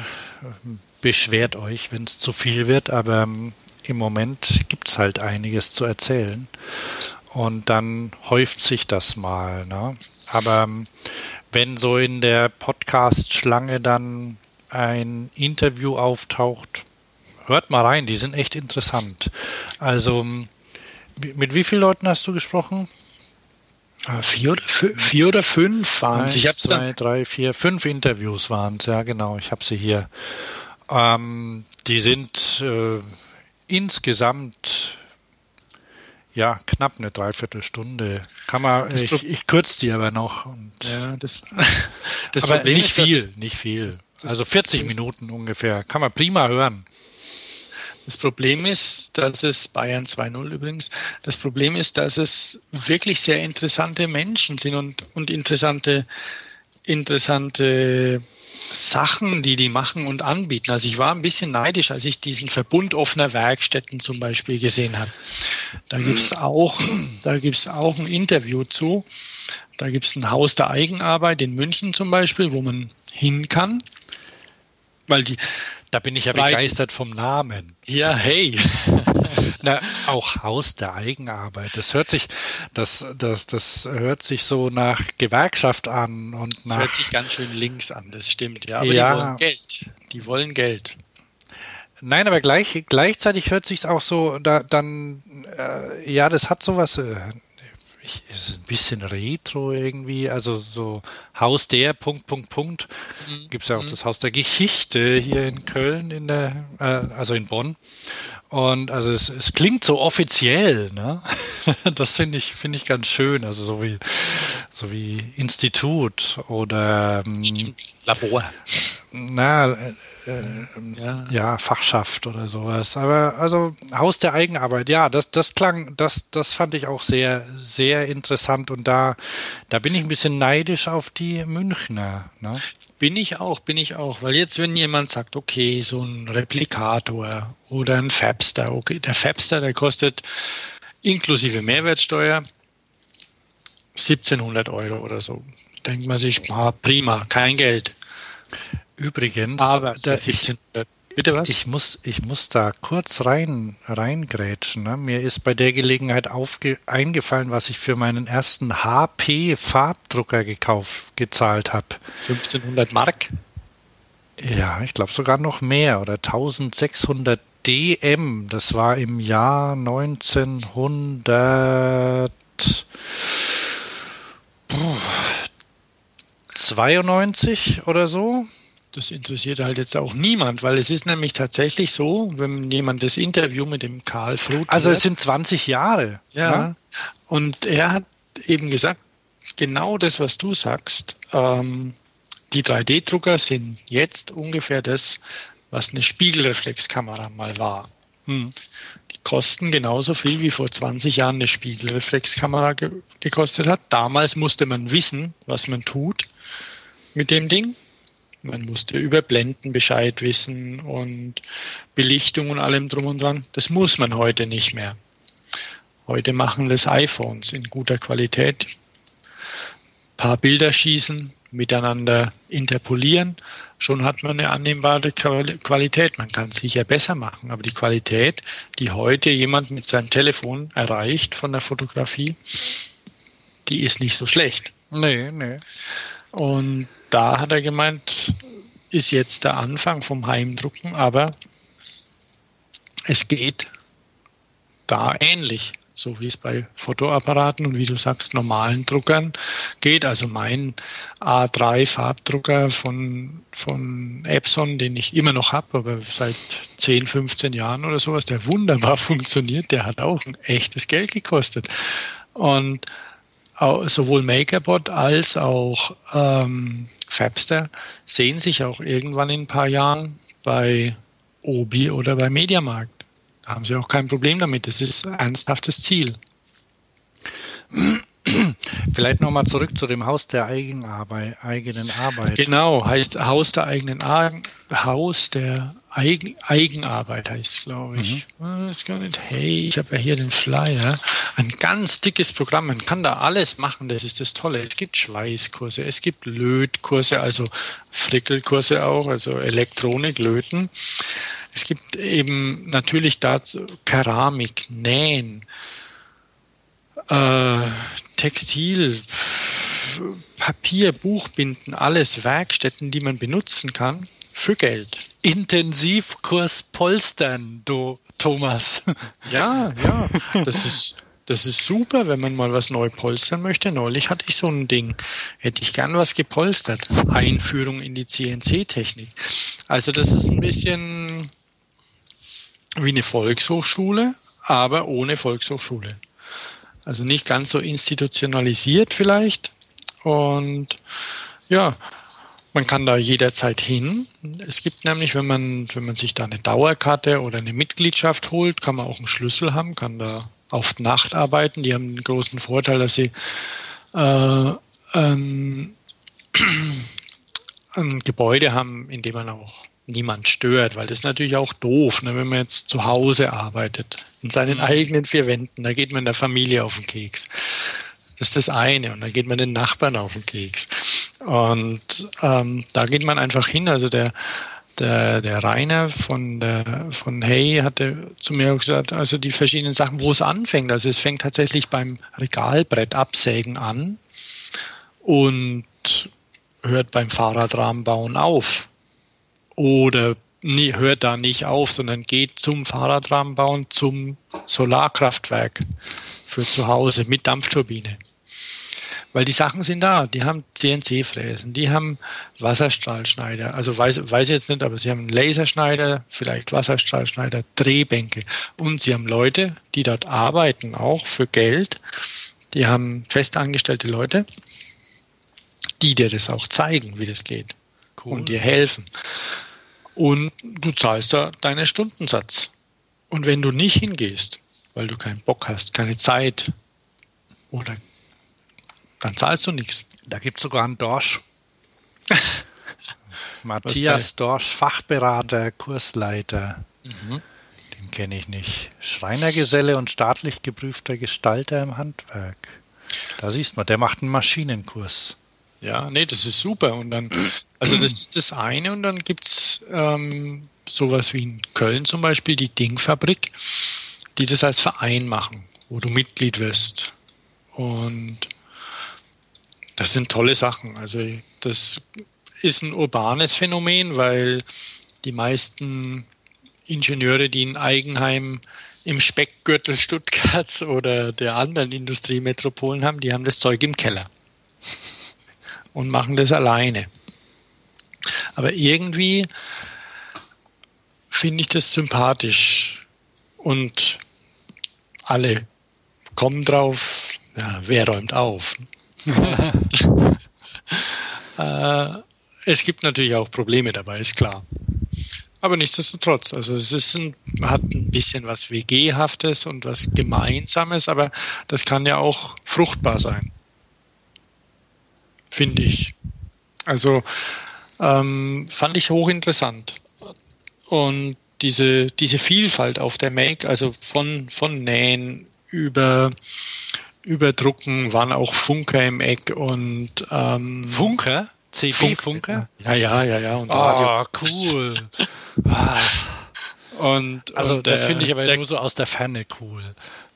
beschwert euch, wenn es zu viel wird, aber ähm, im Moment gibt es halt einiges zu erzählen. Und dann häuft sich das mal. Ne? Aber ähm, wenn so in der Podcast-Schlange dann ein Interview auftaucht, hört mal rein, die sind echt interessant. Also, mit wie vielen Leuten hast du gesprochen? Ah, vier oder, vier oder fünf waren es. Ich zwei, drei, vier, fünf Interviews waren es, ja genau. Ich habe sie hier. Ähm, die sind äh, insgesamt ja knapp eine Dreiviertelstunde. Kann man, ich, ich kürze die aber noch. Ja, das, das aber Problem nicht ist, viel, nicht viel. Also 40 Minuten ungefähr. Kann man prima hören. Das Problem ist, dass es Bayern 2.0 übrigens, das Problem ist, dass es wirklich sehr interessante Menschen sind und, und interessante, interessante Sachen, die die machen und anbieten. Also ich war ein bisschen neidisch, als ich diesen Verbund offener Werkstätten zum Beispiel gesehen habe. Da gibt's auch, da gibt's auch ein Interview zu. Da gibt es ein Haus der Eigenarbeit in München zum Beispiel, wo man hin kann. Weil die, da bin ich ja begeistert vom Namen. Ja, hey. Na, auch Haus der Eigenarbeit. Das hört sich, das, das, das hört sich so nach Gewerkschaft an und nach. Das hört sich ganz schön links an, das stimmt, ja. Aber ja. die wollen Geld. Die wollen Geld. Nein, aber gleich, gleichzeitig hört sich auch so, da, dann, äh, ja, das hat sowas, äh, ich, ist ein bisschen retro irgendwie, also so Haus der, Punkt, Punkt, Punkt. Mhm. Gibt es ja auch mhm. das Haus der Geschichte hier in Köln, in der, äh, also in Bonn. Und also es, es klingt so offiziell, ne? Das finde ich, finde ich ganz schön. Also so wie, so wie Institut oder ähm, Labor. Na, äh, äh, ja. ja. Fachschaft oder sowas. Aber also Haus der Eigenarbeit, ja, das, das klang, das, das fand ich auch sehr, sehr interessant und da, da bin ich ein bisschen neidisch auf die Münchner. Ne? Bin ich auch, bin ich auch, weil jetzt, wenn jemand sagt, okay, so ein Replikator oder ein Fabster, okay, der Fabster, der kostet inklusive Mehrwertsteuer 1700 Euro oder so. Denkt man sich, ah, prima, kein Geld. Übrigens, aber da, ich, bitte was? Ich muss, ich muss da kurz rein, reingrätschen. Ne? Mir ist bei der Gelegenheit aufge, eingefallen, was ich für meinen ersten HP-Farbdrucker gekauft, gezahlt habe. 1500 Mark? Ja, ich glaube sogar noch mehr oder 1600 DM. Das war im Jahr 1992 oder so das interessiert halt jetzt auch niemand, weil es ist nämlich tatsächlich so, wenn jemand das Interview mit dem Karl Fruth. Also es sind 20 Jahre. Ja. Ne? Und er hat eben gesagt, genau das, was du sagst, ähm, die 3D-Drucker sind jetzt ungefähr das, was eine Spiegelreflexkamera mal war. Hm. Die kosten genauso viel wie vor 20 Jahren eine Spiegelreflexkamera ge gekostet hat. Damals musste man wissen, was man tut mit dem Ding. Man musste über Blenden Bescheid wissen und Belichtung und allem drum und dran. Das muss man heute nicht mehr. Heute machen das iPhones in guter Qualität. Ein paar Bilder schießen, miteinander interpolieren. Schon hat man eine annehmbare Qualität. Man kann es sicher besser machen, aber die Qualität, die heute jemand mit seinem Telefon erreicht von der Fotografie, die ist nicht so schlecht. Nee, nee. Und da hat er gemeint, ist jetzt der Anfang vom Heimdrucken, aber es geht da ähnlich, so wie es bei Fotoapparaten und wie du sagst, normalen Druckern geht. Also mein A3-Farbdrucker von, von Epson, den ich immer noch habe, aber seit 10, 15 Jahren oder sowas, der wunderbar funktioniert, der hat auch ein echtes Geld gekostet. Und sowohl MakerBot als auch ähm, Fabster sehen sich auch irgendwann in ein paar Jahren bei Obi oder bei Mediamarkt. Da haben sie auch kein Problem damit. Das ist ein ernsthaftes Ziel. Vielleicht nochmal zurück zu dem Haus der Eigenarbeit, eigenen Arbeit. Genau, heißt Haus der eigenen Ar Haus der Eigen Eigenarbeit heißt es, glaube ich. Mhm. Hey, ich habe ja hier den Flyer. Ein ganz dickes Programm. Man kann da alles machen. Das ist das Tolle. Es gibt Schweißkurse, es gibt Lötkurse, also Frickelkurse auch, also Elektronik, Löten. Es gibt eben natürlich dazu Keramik, Nähen, äh, Textil, Papier, Buchbinden, alles Werkstätten, die man benutzen kann für Geld. Intensivkurs Polstern, du Thomas. Ja, ja, das ist das ist super, wenn man mal was neu polstern möchte. Neulich hatte ich so ein Ding. Hätte ich gern was gepolstert. Einführung in die CNC-Technik. Also das ist ein bisschen wie eine Volkshochschule, aber ohne Volkshochschule. Also nicht ganz so institutionalisiert vielleicht. Und ja, man kann da jederzeit hin. Es gibt nämlich, wenn man, wenn man sich da eine Dauerkarte oder eine Mitgliedschaft holt, kann man auch einen Schlüssel haben, kann da auf Nacht arbeiten. Die haben den großen Vorteil, dass sie äh, ähm, ein Gebäude haben, in dem man auch niemand stört, weil das ist natürlich auch doof, ne, wenn man jetzt zu Hause arbeitet, in seinen mhm. eigenen vier Wänden, da geht man der Familie auf den Keks. Das ist das eine. Und dann geht man den Nachbarn auf den Keks. Und ähm, da geht man einfach hin. Also der, der, der Rainer von, der, von Hey hatte zu mir gesagt, also die verschiedenen Sachen, wo es anfängt. Also es fängt tatsächlich beim Regalbrett absägen an und hört beim Fahrradrahmen auf. Oder nee, hört da nicht auf, sondern geht zum Fahrradrahmen bauen, zum Solarkraftwerk für zu Hause mit Dampfturbine. Weil die Sachen sind da, die haben CNC-Fräsen, die haben Wasserstrahlschneider, also weiß, weiß jetzt nicht, aber sie haben Laserschneider, vielleicht Wasserstrahlschneider, Drehbänke und sie haben Leute, die dort arbeiten, auch für Geld. Die haben festangestellte Leute, die dir das auch zeigen, wie das geht cool. und dir helfen. Und du zahlst da deinen Stundensatz. Und wenn du nicht hingehst, weil du keinen Bock hast, keine Zeit oder dann zahlst du nichts. Da gibt es sogar einen Dorsch. Matthias Dorsch, Fachberater, Kursleiter. Mhm. Den kenne ich nicht. Schreinergeselle und staatlich geprüfter Gestalter im Handwerk. Da siehst man, der macht einen Maschinenkurs. Ja, nee, das ist super. Und dann, also das ist das eine und dann gibt es ähm, sowas wie in Köln zum Beispiel, die Dingfabrik, die das als Verein machen, wo du Mitglied wirst. Und das sind tolle Sachen. Also das ist ein urbanes Phänomen, weil die meisten Ingenieure, die in Eigenheim im Speckgürtel Stuttgarts oder der anderen Industriemetropolen haben, die haben das Zeug im Keller und machen das alleine. Aber irgendwie finde ich das sympathisch und alle kommen drauf, ja, wer räumt auf? äh, es gibt natürlich auch Probleme dabei, ist klar. Aber nichtsdestotrotz, also es ist ein, hat ein bisschen was WG-haftes und was Gemeinsames, aber das kann ja auch fruchtbar sein finde ich. Also ähm, fand ich hochinteressant. Und diese, diese Vielfalt auf der Make, also von, von Nähen über, über Drucken, waren auch Funker im Eck und ähm, Funker? CB-Funker? Ja, ja, ja, ja. Und oh, cool. und, also und das finde ich aber der, nur so aus der Ferne cool.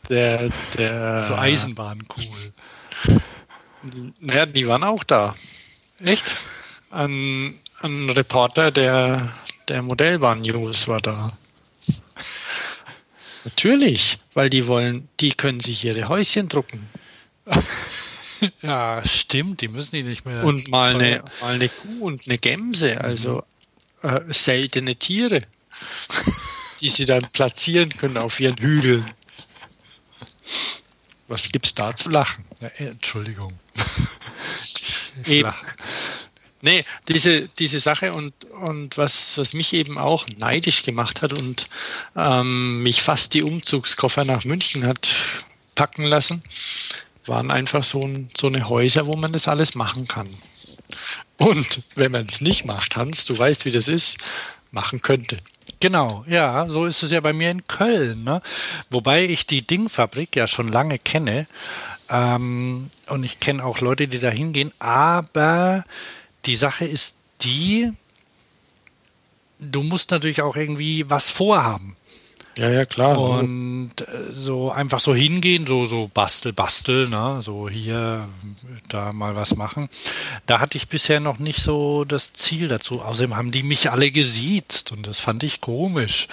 Der, der, so Eisenbahn cool. Naja, die waren auch da. Echt? Ein, ein Reporter der, der Modellbahn-News war da. Natürlich, weil die wollen, die können sich ihre Häuschen drucken. ja, stimmt, die müssen die nicht mehr. Und mal eine, mal eine Kuh und eine Gemse, also mhm. äh, seltene Tiere, die sie dann platzieren können auf ihren Hügeln. Was gibt's da zu lachen? Ja, Entschuldigung. eben. Nee, diese, diese Sache und, und was, was mich eben auch neidisch gemacht hat und ähm, mich fast die Umzugskoffer nach München hat packen lassen, waren einfach so, ein, so eine Häuser, wo man das alles machen kann. Und wenn man es nicht macht, Hans, du weißt, wie das ist, machen könnte. Genau, ja, so ist es ja bei mir in Köln. Ne? Wobei ich die Dingfabrik ja schon lange kenne ähm, und ich kenne auch Leute, die da hingehen. Aber die Sache ist die, du musst natürlich auch irgendwie was vorhaben. Ja, ja, klar. Und äh, so einfach so hingehen, so, so bastel, bastel, ne? so hier, da mal was machen. Da hatte ich bisher noch nicht so das Ziel dazu. Außerdem haben die mich alle gesiezt und das fand ich komisch.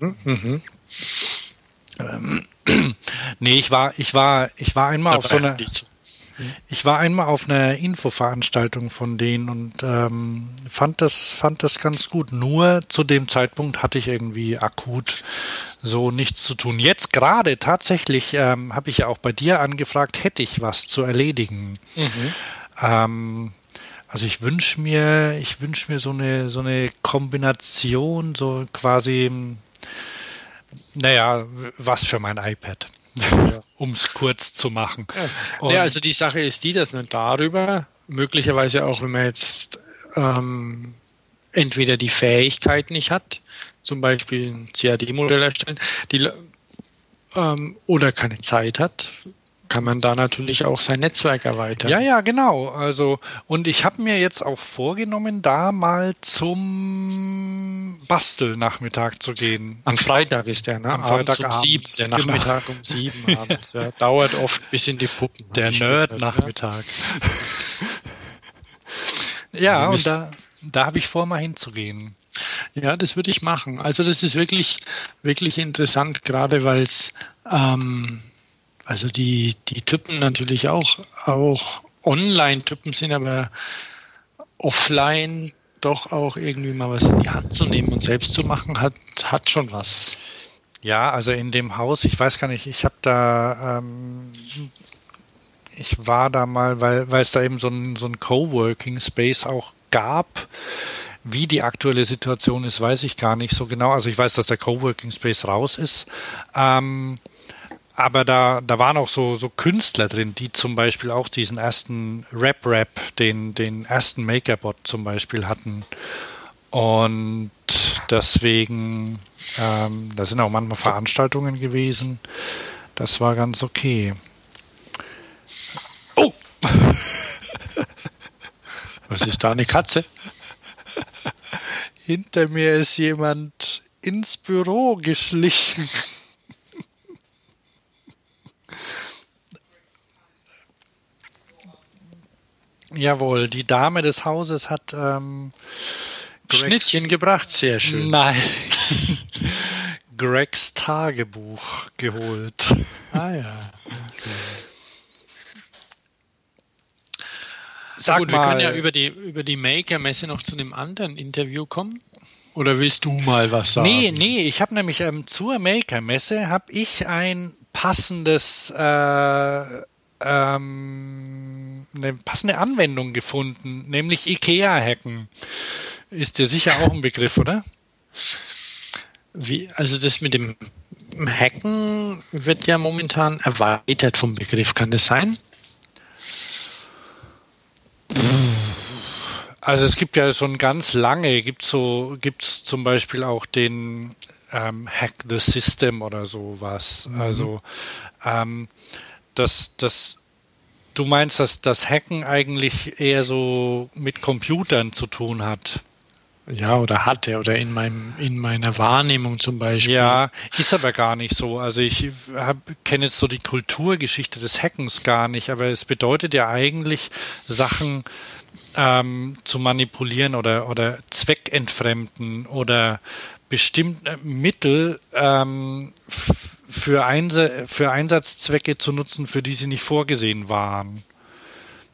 Mhm. Ähm, nee, ich war, ich war, ich war einmal auf so einer. Ich war einmal auf einer Infoveranstaltung von denen und ähm, fand das, fand das ganz gut. Nur zu dem Zeitpunkt hatte ich irgendwie akut so nichts zu tun. Jetzt gerade tatsächlich ähm, habe ich ja auch bei dir angefragt, hätte ich was zu erledigen. Mhm. Ähm, also ich wünsche mir, ich wünsche mir so eine so eine Kombination, so quasi naja, was für mein iPad. Ja. um es kurz zu machen. Ja. ja. also die Sache ist die, dass man darüber möglicherweise auch, wenn man jetzt ähm, entweder die Fähigkeit nicht hat, zum Beispiel ein CAD-Modell erstellen, die, ähm, oder keine Zeit hat, kann man da natürlich auch sein Netzwerk erweitern. Ja, ja, genau. Also, und ich habe mir jetzt auch vorgenommen, da mal zum Bastelnachmittag zu gehen. Am Freitag ist der, ne? Am Freitag um sieben. Der genau. Nachmittag genau. um sieben abends. Ja. Dauert oft bis in die Puppen. Der Nerd-Nachmittag. ja, und da, da habe ich vor, mal hinzugehen. Ja, das würde ich machen. Also das ist wirklich, wirklich interessant, gerade weil es ähm, also die, die Typen natürlich auch, auch Online-Typen sind, aber offline doch auch irgendwie mal was in die Hand zu nehmen und selbst zu machen, hat, hat schon was. Ja, also in dem Haus, ich weiß gar nicht, ich habe da, ähm, ich war da mal, weil, es da eben so ein, so ein Coworking Space auch gab. Wie die aktuelle Situation ist, weiß ich gar nicht so genau. Also ich weiß, dass der Coworking Space raus ist. Ähm, aber da, da waren auch so, so Künstler drin, die zum Beispiel auch diesen ersten Rap-Rap, den, den ersten Makerbot zum Beispiel hatten. Und deswegen, ähm, da sind auch manchmal Veranstaltungen gewesen. Das war ganz okay. Oh! Was ist da eine Katze? Hinter mir ist jemand ins Büro geschlichen. Jawohl, die Dame des Hauses hat ähm, Schnittchen gebracht, sehr schön. Nein. Gregs Tagebuch geholt. Ah ja. Okay. Sag Gut, mal, wir können ja über die, über die Maker-Messe noch zu einem anderen Interview kommen. Oder willst du mal was sagen? Nee, nee, ich habe nämlich ähm, zur Maker-Messe habe ich ein passendes äh, ähm, eine passende Anwendung gefunden, nämlich IKEA-Hacken. Ist dir sicher auch ein Begriff, oder? Wie, also das mit dem Hacken wird ja momentan erweitert vom Begriff, kann das sein? Also es gibt ja schon ganz lange, gibt so, gibt's zum Beispiel auch den ähm, Hack the System oder sowas. Mhm. Also ähm, das, das, du meinst, dass das Hacken eigentlich eher so mit Computern zu tun hat? Ja, oder hatte, oder in meinem, in meiner Wahrnehmung zum Beispiel. Ja, ist aber gar nicht so. Also ich kenne jetzt so die Kulturgeschichte des Hackens gar nicht, aber es bedeutet ja eigentlich, Sachen ähm, zu manipulieren oder, oder zweckentfremden oder bestimmte Mittel ähm, für, Einse für Einsatzzwecke zu nutzen, für die sie nicht vorgesehen waren.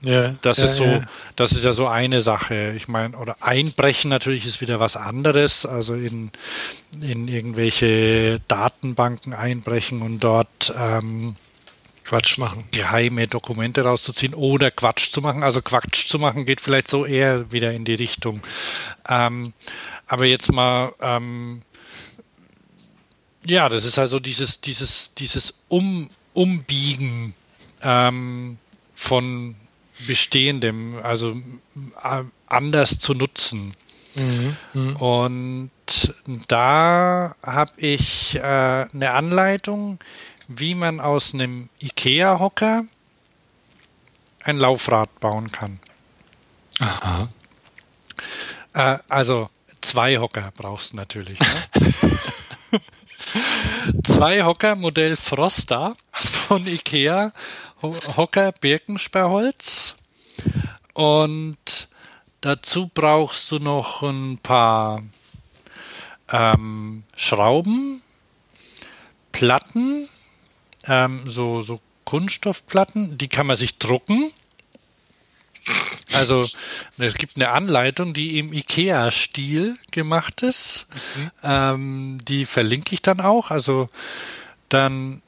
Ja, das ja, ist so, ja. das ist ja so eine Sache. Ich meine, oder Einbrechen natürlich ist wieder was anderes. Also in, in irgendwelche Datenbanken einbrechen und dort ähm, Quatsch machen. Geheime Dokumente rauszuziehen oder Quatsch zu machen. Also Quatsch zu machen geht vielleicht so eher wieder in die Richtung. Ähm, aber jetzt mal, ähm, ja, das ist also dieses, dieses, dieses um, Umbiegen ähm, von Bestehendem, also äh, anders zu nutzen. Mhm, mh. Und da habe ich äh, eine Anleitung, wie man aus einem IKEA-Hocker ein Laufrad bauen kann. Aha. Äh, also Zwei Hocker brauchst du natürlich. Ne? Zwei Hocker Modell Frosta von Ikea. Hocker Birkensperrholz. Und dazu brauchst du noch ein paar ähm, Schrauben, Platten, ähm, so, so Kunststoffplatten, die kann man sich drucken. Also es gibt eine Anleitung, die im IKEA-Stil gemacht ist. Mhm. Ähm, die verlinke ich dann auch. Also dann.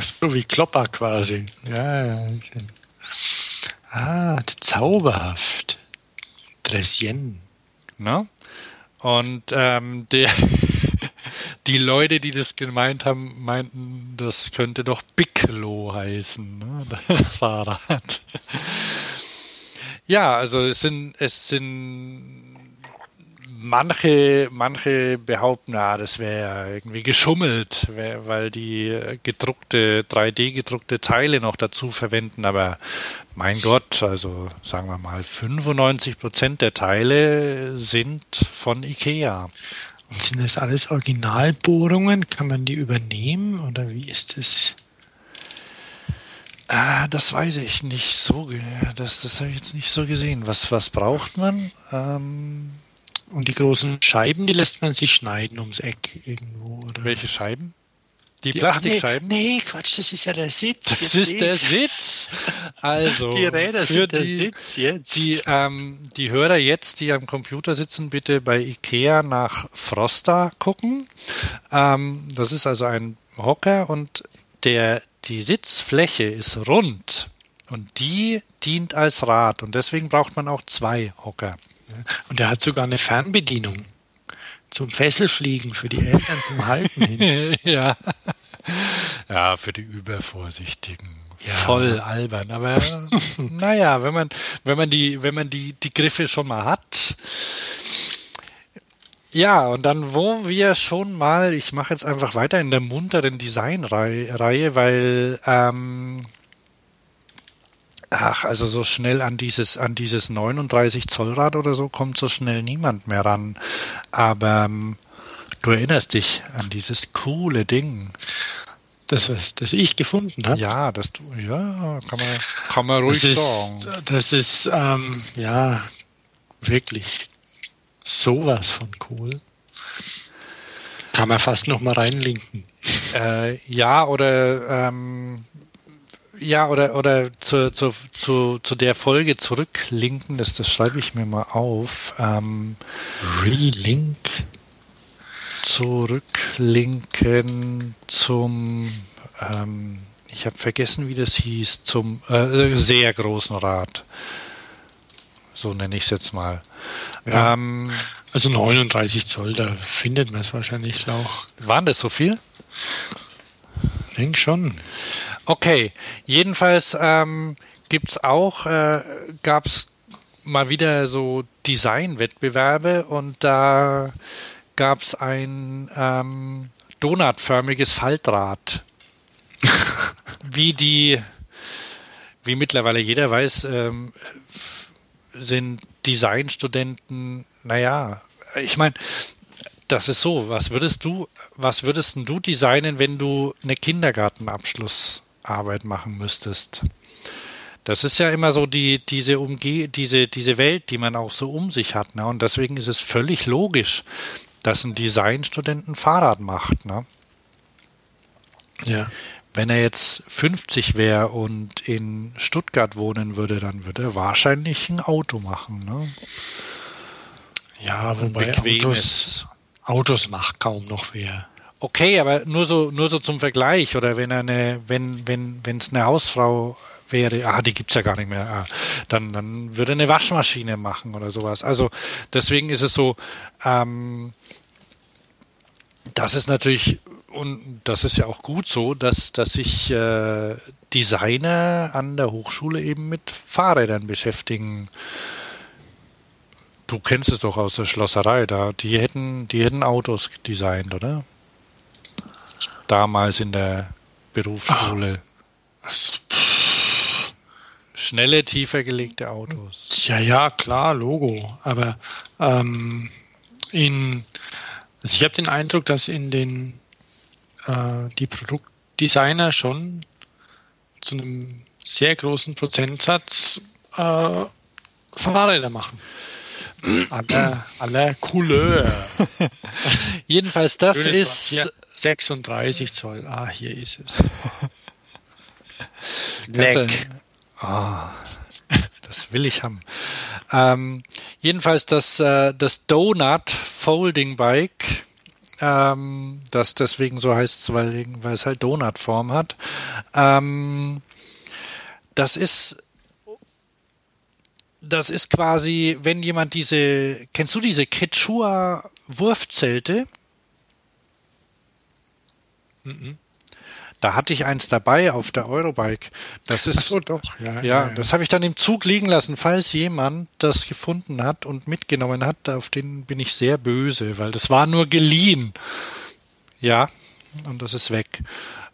So wie Klopper quasi. Ja, ja. Okay. Ah, zauberhaft. Dressien. Ne? Und ähm, der, die Leute, die das gemeint haben, meinten, das könnte doch Bicklo heißen, ne? das Fahrrad. Ja, also es sind, es sind manche, manche behaupten, ja, das wäre irgendwie geschummelt, weil die gedruckte, 3D-gedruckte Teile noch dazu verwenden. Aber mein Gott, also sagen wir mal, 95 Prozent der Teile sind von IKEA. Und sind das alles Originalbohrungen? Kann man die übernehmen oder wie ist das? Ah, das weiß ich nicht so. Das, das habe ich jetzt nicht so gesehen. Was, was braucht man? Ähm und die großen Scheiben, die lässt man sich schneiden ums Eck irgendwo. Oder? Welche Scheiben? Die, die Plastikscheiben? Nee, nee, Quatsch, das ist ja der Sitz. Das jetzt ist der Sitz. Also, die Räder für sind die, Sitz jetzt. Die, ähm, die Hörer jetzt, die am Computer sitzen, bitte bei Ikea nach Frosta gucken. Ähm, das ist also ein Hocker und der, die Sitzfläche ist rund und die dient als Rad und deswegen braucht man auch zwei Hocker. Und er hat sogar eine Fernbedienung zum Fesselfliegen für die Eltern zum Halten hin. ja. Ja, für die Übervorsichtigen. Ja. Voll albern. Aber naja, wenn man, wenn man die, wenn man die, die Griffe schon mal hat. Ja, und dann, wo wir schon mal, ich mache jetzt einfach weiter in der munteren Designreihe, weil ähm, Ach, also so schnell an dieses, an dieses 39 Zoll Rad oder so kommt so schnell niemand mehr ran. Aber ähm, du erinnerst dich an dieses coole Ding. Das, was das ich gefunden habe. Ja, das du, ja, kann man, kann man ruhig das ist, sagen. Das ist, ähm, ja, wirklich sowas von cool. Kann man fast noch mal reinlinken. Äh, ja, oder ähm, ja, oder, oder zu, zu, zu, zu der Folge zurücklinken, das, das schreibe ich mir mal auf. Ähm, Relink. Zurücklinken zum, ähm, ich habe vergessen, wie das hieß, zum äh, sehr großen Rad. So nenne ich es jetzt mal. Ja. Ähm, also 39 Zoll, da findet man es wahrscheinlich auch. Waren das so viel? Ich denke schon. Okay, jedenfalls ähm, gibt es auch, äh, gab es mal wieder so Designwettbewerbe und da gab es ein ähm, donutförmiges Faltrad. wie die, wie mittlerweile jeder weiß, ähm, sind Designstudenten, naja, ich meine, das ist so, was würdest du, was würdest du designen, wenn du eine Kindergartenabschluss Arbeit machen müsstest. Das ist ja immer so die, diese, Umge diese, diese Welt, die man auch so um sich hat. Ne? Und deswegen ist es völlig logisch, dass ein Designstudent ein Fahrrad macht. Ne? Ja. Wenn er jetzt 50 wäre und in Stuttgart wohnen würde, dann würde er wahrscheinlich ein Auto machen. Ne? Ja, wobei Autos, Autos macht kaum noch wer. Okay, aber nur so, nur so zum Vergleich oder wenn eine, wenn, wenn, wenn es eine Hausfrau wäre, ah, die gibt's ja gar nicht mehr, ah, dann, dann würde eine Waschmaschine machen oder sowas. Also deswegen ist es so, ähm, das ist natürlich, und das ist ja auch gut so, dass, dass sich äh, Designer an der Hochschule eben mit Fahrrädern beschäftigen. Du kennst es doch aus der Schlosserei, da, die hätten, die hätten Autos designt, oder? damals in der Berufsschule? Ah. Schnelle, tiefer gelegte Autos. Ja, ja, klar, Logo. Aber ähm, in, also ich habe den Eindruck, dass in den äh, die Produktdesigner schon zu einem sehr großen Prozentsatz äh, Fahrräder machen. Aller, aller Couleur. Jedenfalls, das Schönes ist 36 Zoll. Ah, hier ist es. Leck. Oh, das will ich haben. Ähm, jedenfalls das, äh, das Donut Folding Bike, ähm, das deswegen so heißt, weil, weil es halt Donut-Form hat. Ähm, das ist das ist quasi, wenn jemand diese, kennst du diese Quechua Wurfzelte? Da hatte ich eins dabei auf der Eurobike. Das ist, so, doch. Ja, ja, ja, das habe ich dann im Zug liegen lassen, falls jemand das gefunden hat und mitgenommen hat. Auf den bin ich sehr böse, weil das war nur geliehen. Ja, und das ist weg.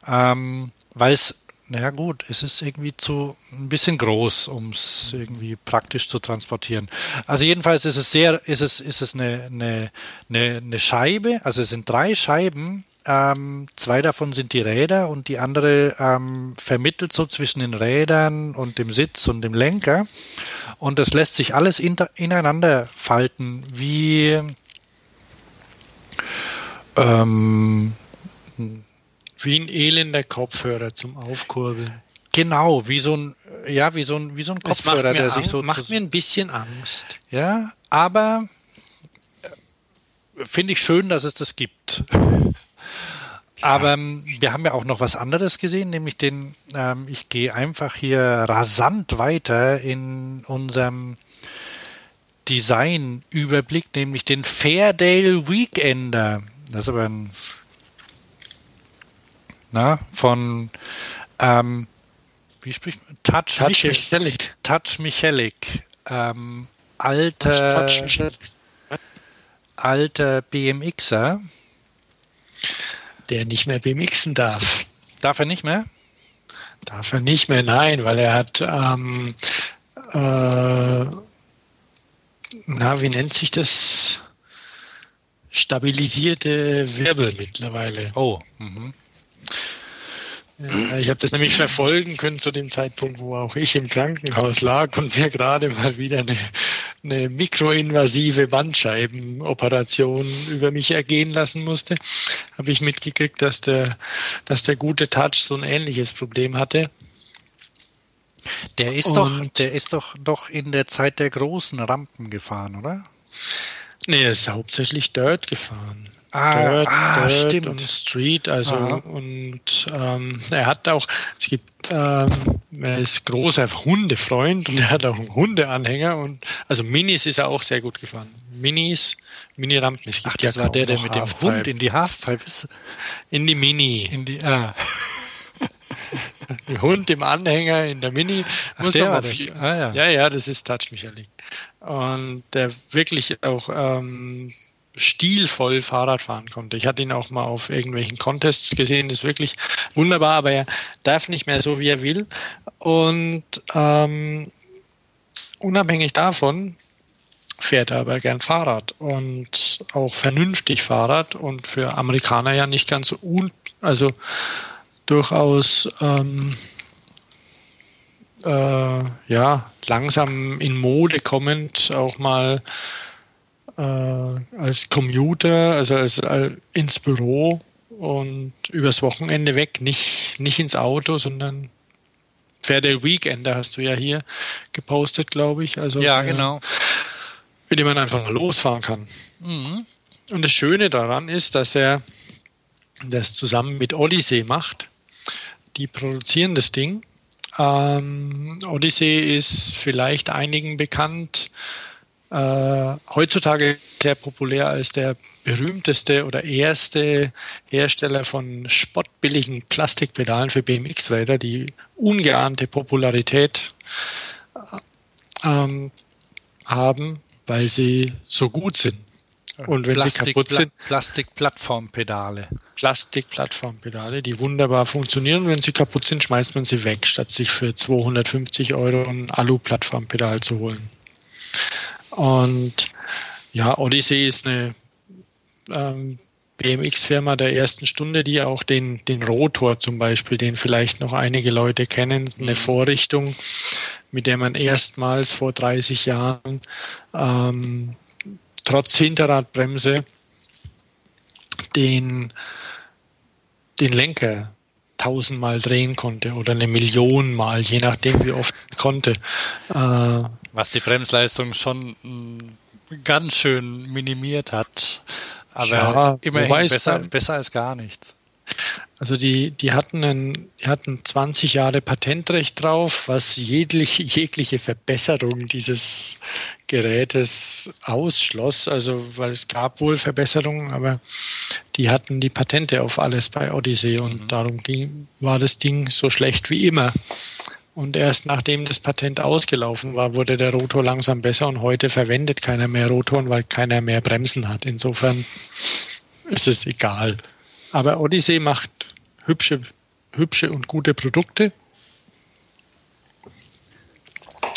Ähm, weil es naja gut, es ist irgendwie zu ein bisschen groß, um es irgendwie praktisch zu transportieren. Also jedenfalls ist es sehr, ist es, ist es eine, eine, eine, eine Scheibe, also es sind drei Scheiben, ähm, zwei davon sind die Räder und die andere ähm, vermittelt so zwischen den Rädern und dem Sitz und dem Lenker. Und das lässt sich alles inter, ineinander falten, wie ähm, wie ein elender Kopfhörer zum Aufkurbeln. Genau, wie so ein, ja, wie so ein, wie so ein Kopfhörer, der sich so. Macht mir ein bisschen Angst. Ja, aber äh, finde ich schön, dass es das gibt. Aber ähm, wir haben ja auch noch was anderes gesehen, nämlich den, ähm, ich gehe einfach hier rasant weiter in unserem Design-Überblick, nämlich den Fairdale Weekender. Das ist aber ein na, von ähm, wie spricht man? Touch, Touch Michelik. Touch Michelik. Ähm, alter, alter BMXer. Der nicht mehr BMXen darf. Darf er nicht mehr? Darf er nicht mehr, nein, weil er hat ähm, äh, na, wie nennt sich das? Stabilisierte Wirbel mittlerweile. Oh, mhm. Ich habe das nämlich verfolgen können zu dem Zeitpunkt, wo auch ich im Krankenhaus lag und mir gerade mal wieder eine, eine mikroinvasive Bandscheibenoperation über mich ergehen lassen musste. Habe ich mitgekriegt, dass der, dass der gute Touch so ein ähnliches Problem hatte. Der ist und doch, der ist doch doch in der Zeit der großen Rampen gefahren, oder? Nee, er ist hauptsächlich Dirt gefahren. Ah, Dirt, ah, Dirt stimmt. und Street, also Aha. und ähm, er hat auch, es gibt, ähm, er ist großer Hundefreund und er hat auch einen Hundeanhänger und also Minis ist er auch sehr gut gefahren. Minis, Mini-Rampen. Ach, das ja war der, der mit dem Hund in die Halfpipe ist. In die Mini. In die, ah. Hund im Anhänger in der Mini. Ach, muss der war das. Ah, ja. ja, ja, das ist Touch Michael. Und der wirklich auch ähm, stilvoll Fahrrad fahren konnte. Ich hatte ihn auch mal auf irgendwelchen Contests gesehen, das ist wirklich wunderbar, aber er darf nicht mehr so, wie er will. Und ähm, unabhängig davon fährt er aber gern Fahrrad und auch vernünftig Fahrrad und für Amerikaner ja nicht ganz so un, also durchaus ähm, äh, ja langsam in Mode kommend auch mal äh, als Commuter, also als, als, ins Büro und übers Wochenende weg, nicht, nicht ins Auto, sondern Fair Weekender hast du ja hier gepostet, glaube ich. Also ja, genau. Mit dem man einfach losfahren kann. Mhm. Und das Schöne daran ist, dass er das zusammen mit Odyssey macht. Die produzieren das Ding. Ähm, Odyssey ist vielleicht einigen bekannt äh, heutzutage sehr populär als der berühmteste oder erste Hersteller von spottbilligen Plastikpedalen für BMX-Räder, die ungeahnte Popularität ähm, haben, weil sie so gut sind. Und wenn Plastik, sie kaputt sind. Plastikplattformpedale. Plastikplattformpedale, die wunderbar funktionieren. Wenn sie kaputt sind, schmeißt man sie weg, statt sich für 250 Euro ein Alu-Plattformpedal zu holen. Und ja, Odyssey ist eine ähm, BMX-Firma der ersten Stunde, die auch den, den Rotor zum Beispiel, den vielleicht noch einige Leute kennen, eine mhm. Vorrichtung, mit der man erstmals vor 30 Jahren ähm, trotz Hinterradbremse den, den Lenker tausendmal drehen konnte oder eine Million Mal, je nachdem wie oft konnte. Äh, Was die Bremsleistung schon mh, mm, ganz schön minimiert hat. Aber ja, immerhin besser, besser als gar nichts. Also die, die hatten, einen, die hatten 20 Jahre Patentrecht drauf, was jegliche, jegliche Verbesserung dieses Gerätes ausschloss. Also weil es gab wohl Verbesserungen, aber die hatten die Patente auf alles bei Odyssey und mhm. darum ging, war das Ding so schlecht wie immer. Und erst nachdem das Patent ausgelaufen war, wurde der Rotor langsam besser und heute verwendet keiner mehr Rotoren, weil keiner mehr Bremsen hat. Insofern ist es egal. Aber Odyssey macht hübsche, hübsche und gute Produkte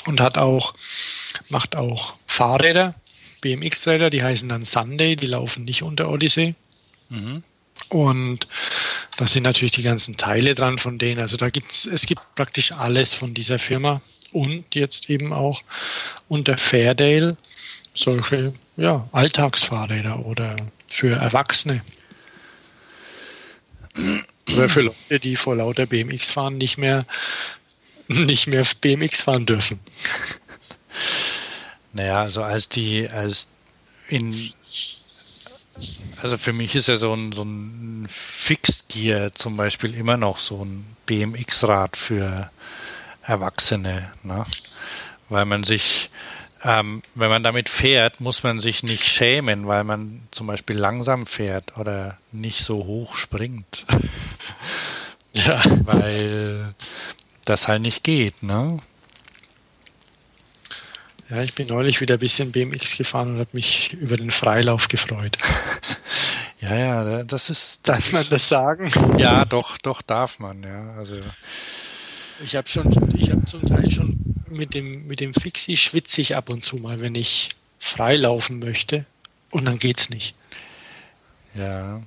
und hat auch, macht auch Fahrräder, BMX-Räder, die heißen dann Sunday, die laufen nicht unter Odyssey. Mhm. Und da sind natürlich die ganzen Teile dran von denen. Also da gibt's, es gibt praktisch alles von dieser Firma und jetzt eben auch unter Fairdale solche ja, Alltagsfahrräder oder für Erwachsene. Oder für Leute, die vor lauter BMX fahren, nicht mehr, nicht mehr BMX fahren dürfen. Naja, also als die, als in also für mich ist ja so ein, so ein Fixed Gear zum Beispiel immer noch so ein BMX-Rad für Erwachsene, ne? weil man sich, ähm, wenn man damit fährt, muss man sich nicht schämen, weil man zum Beispiel langsam fährt oder nicht so hoch springt. ja. Weil das halt nicht geht, ne? Ja, ich bin neulich wieder ein bisschen BMX gefahren und habe mich über den Freilauf gefreut. ja, ja, das ist. Das darf man das sagen? Ja, doch, doch darf man, ja. Also. Ich habe schon, ich habe zum Teil schon mit dem, mit dem Fixie schwitze ich ab und zu mal, wenn ich freilaufen möchte. Und dann geht's nicht. Ja.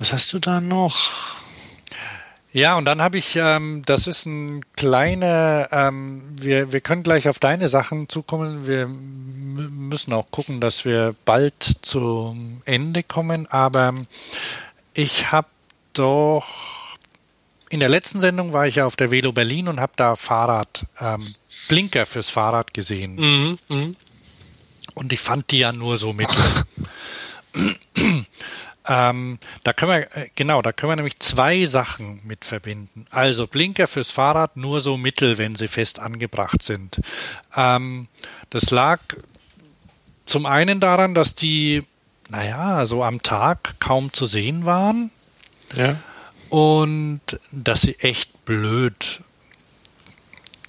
Was hast du da noch? Ja, und dann habe ich, ähm, das ist ein kleiner, ähm, wir, wir können gleich auf deine Sachen zukommen. Wir müssen auch gucken, dass wir bald zum Ende kommen. Aber ich habe doch, in der letzten Sendung war ich ja auf der Velo Berlin und habe da Fahrrad, ähm, Blinker fürs Fahrrad gesehen. Mhm, mh. Und ich fand die ja nur so mittel. Ähm, da können wir, äh, genau, da können wir nämlich zwei Sachen mit verbinden. Also Blinker fürs Fahrrad nur so mittel, wenn sie fest angebracht sind. Ähm, das lag zum einen daran, dass die, naja, so am Tag kaum zu sehen waren. Ja. Und dass sie echt blöd,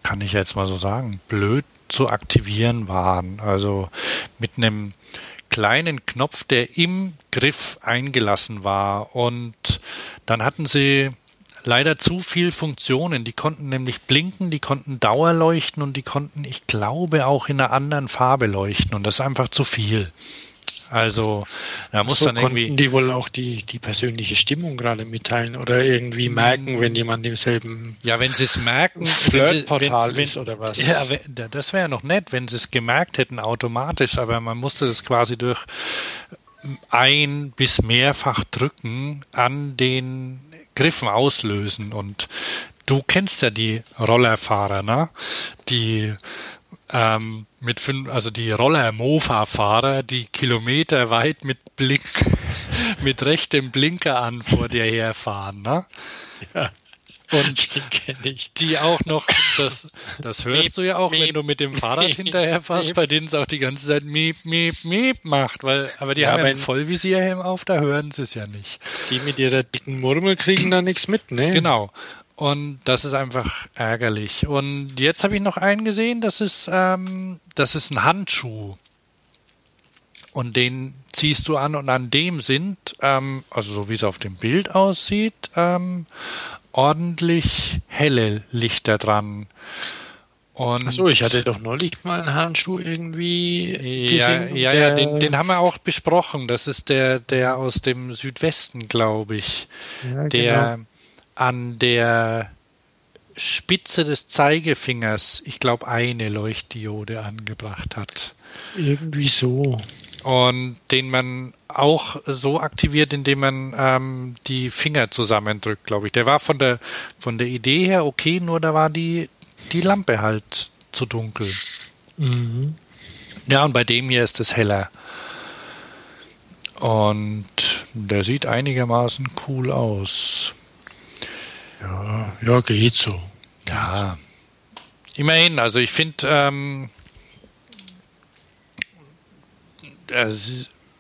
kann ich jetzt mal so sagen, blöd zu aktivieren waren. Also mit einem kleinen Knopf, der im Griff eingelassen war. Und dann hatten sie leider zu viel Funktionen. Die konnten nämlich blinken, die konnten Dauerleuchten und die konnten, ich glaube, auch in einer anderen Farbe leuchten. Und das ist einfach zu viel. Also da muss so dann irgendwie. die wohl auch die, die persönliche Stimmung gerade mitteilen oder irgendwie merken, wenn jemand im selben. Ja, wenn sie es merken, Flirtportal ist oder was. Ja, das wäre ja noch nett, wenn sie es gemerkt hätten automatisch, aber man musste das quasi durch ein bis mehrfach drücken an den Griffen auslösen und du kennst ja die Rollerfahrer, ne? Die ähm, mit fünf, also die Roller-Mofa-Fahrer, die kilometerweit mit Blink, mit rechtem Blinker an vor dir herfahren, ne? Ja. Und die auch noch, das, das hörst miep, du ja auch, miep, wenn du mit dem Fahrrad miep, hinterherfährst, bei denen es auch die ganze Zeit miep, miep, miep macht, weil, aber die ja, haben ja einen Vollvisierhelm auf, da hören sie es ja nicht. Die mit ihrer dicken Murmel kriegen da nichts mit, ne? Genau. Und das ist einfach ärgerlich. Und jetzt habe ich noch einen gesehen, das ist, ähm, das ist ein Handschuh. Und den ziehst du an und an dem sind, ähm, also so wie es auf dem Bild aussieht, ähm, ordentlich helle Lichter dran. Und Achso, ich hatte doch neulich mal einen Handschuh irgendwie gesehen. Ja, ja, ja den, den, haben wir auch besprochen. Das ist der, der aus dem Südwesten, glaube ich. Ja, der, genau an der Spitze des Zeigefingers, ich glaube, eine Leuchtdiode angebracht hat. Irgendwie so. Und den man auch so aktiviert, indem man ähm, die Finger zusammendrückt, glaube ich. Der war von der von der Idee her okay, nur da war die die Lampe halt zu dunkel. Mhm. Ja, und bei dem hier ist es heller. Und der sieht einigermaßen cool aus. Ja, ja, geht so. Ja. Immerhin, also ich finde, ähm,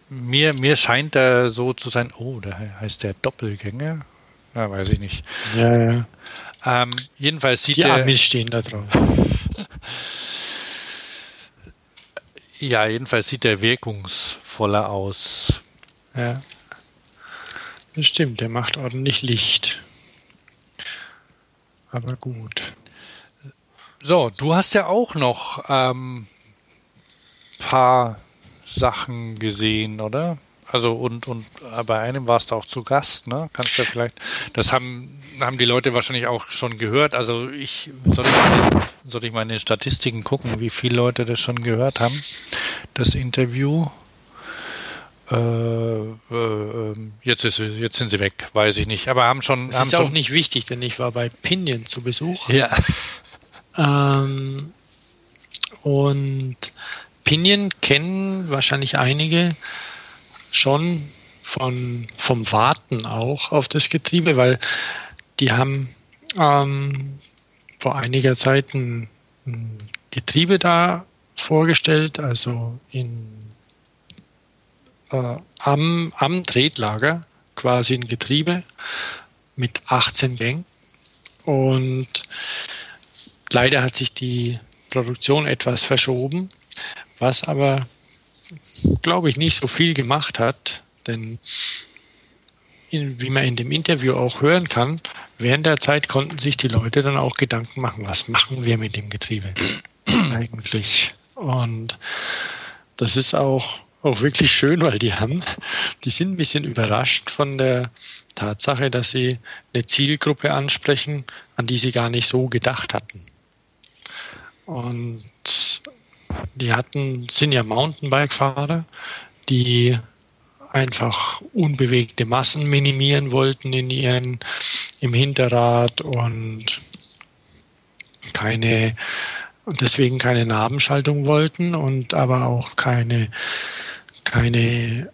mir, mir scheint er so zu sein, oh, da heißt der Doppelgänger. Na, weiß ich nicht. Ja, ja. Ähm, jedenfalls sieht Die er. Amis stehen da drauf. ja, jedenfalls sieht er wirkungsvoller aus. Ja. Das stimmt, der macht ordentlich Licht. Aber gut. So, du hast ja auch noch ähm, paar Sachen gesehen, oder? Also und und bei einem warst du auch zu Gast, ne? Kannst du ja vielleicht. Das haben haben die Leute wahrscheinlich auch schon gehört. Also ich soll ich soll ich mal in den Statistiken gucken, wie viele Leute das schon gehört haben, das Interview. Äh, äh, ähm, jetzt, ist, jetzt sind sie weg, weiß ich nicht. Aber haben schon. Das haben ist schon, auch nicht wichtig, denn ich war bei Pinion zu Besuch. Ja. Ähm, und Pinion kennen wahrscheinlich einige schon von, vom Warten auch auf das Getriebe, weil die haben ähm, vor einiger Zeit ein, ein Getriebe da vorgestellt, also in, äh, am, am Tretlager quasi ein Getriebe mit 18 Gängen. Und leider hat sich die Produktion etwas verschoben, was aber, glaube ich, nicht so viel gemacht hat, denn in, wie man in dem Interview auch hören kann, während der Zeit konnten sich die Leute dann auch Gedanken machen, was machen wir mit dem Getriebe eigentlich. Und das ist auch, auch wirklich schön, weil die haben, die sind ein bisschen überrascht von der Tatsache, dass sie eine Zielgruppe ansprechen, an die sie gar nicht so gedacht hatten. Und die hatten, sind ja Mountainbike-Fahrer, die einfach unbewegte Massen minimieren wollten in ihren, im Hinterrad und keine, deswegen keine Nabenschaltung wollten und aber auch keine, keine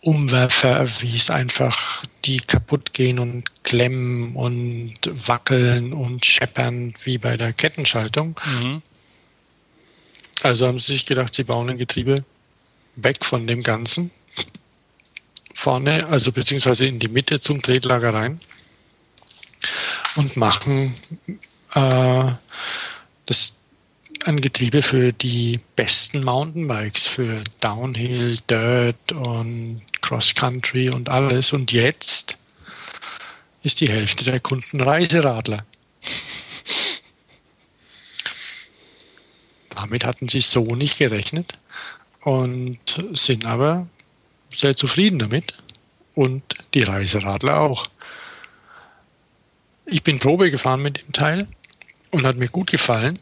Umwerfer, wie es einfach die kaputt gehen und klemmen und wackeln und scheppern wie bei der Kettenschaltung. Mhm. Also haben sie sich gedacht, sie bauen ein Getriebe weg von dem Ganzen vorne, also beziehungsweise in die Mitte zum Tretlager rein und machen äh, das ein Getriebe für die besten Mountainbikes, für Downhill, Dirt und Cross Country und alles. Und jetzt ist die Hälfte der Kunden Reiseradler. Damit hatten sie so nicht gerechnet und sind aber sehr zufrieden damit und die Reiseradler auch. Ich bin Probe gefahren mit dem Teil und hat mir gut gefallen.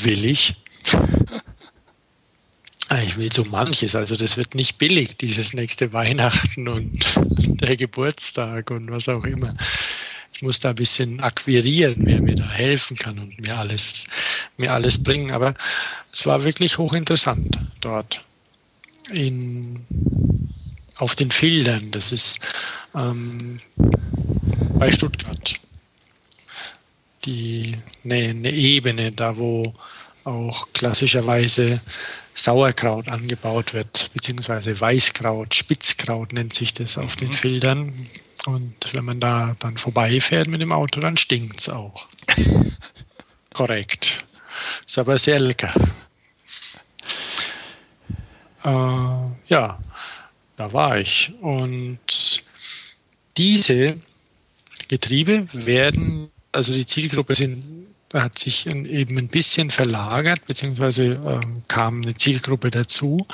Will ich. Ah, ich will so manches, also das wird nicht billig, dieses nächste Weihnachten und der Geburtstag und was auch immer. Ich muss da ein bisschen akquirieren, wer mir da helfen kann und mir alles, mir alles bringen. Aber es war wirklich hochinteressant dort in, auf den Feldern. Das ist ähm, bei Stuttgart. Die, eine, eine Ebene, da wo auch klassischerweise Sauerkraut angebaut wird, beziehungsweise Weißkraut, Spitzkraut nennt sich das auf mhm. den Feldern. Und wenn man da dann vorbeifährt mit dem Auto, dann stinkt es auch. Korrekt. Ist aber sehr lecker. Äh, ja, da war ich. Und diese Getriebe werden, also die Zielgruppe sind, hat sich eben ein bisschen verlagert, beziehungsweise äh, kam eine Zielgruppe dazu.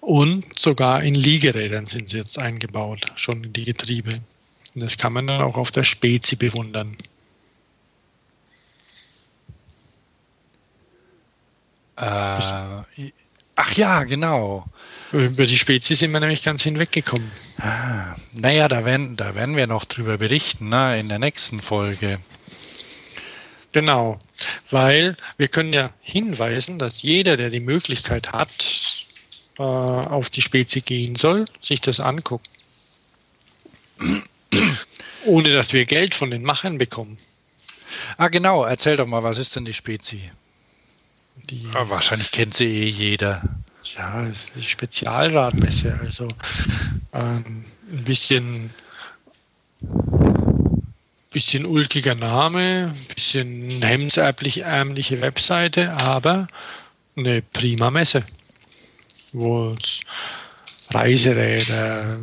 Und sogar in Liegerädern sind sie jetzt eingebaut, schon die Getriebe. Und das kann man dann auch auf der Spezi bewundern. Äh, Ach ja, genau. Über die Spezies sind wir nämlich ganz hinweggekommen. Ah, naja, da werden, da werden wir noch drüber berichten, ne, in der nächsten Folge. Genau, weil wir können ja hinweisen, dass jeder, der die Möglichkeit hat, äh, auf die Spezie gehen soll, sich das angucken Ohne dass wir Geld von den Machern bekommen. Ah, genau. Erzähl doch mal, was ist denn die Spezi? Die, ah, wahrscheinlich kennt sie eh jeder. Ja, es ist die Spezialradmesse. Also ähm, ein bisschen, bisschen ulkiger Name, ein bisschen hemdsärmliche Webseite, aber eine prima Messe, wo es Reiseräder,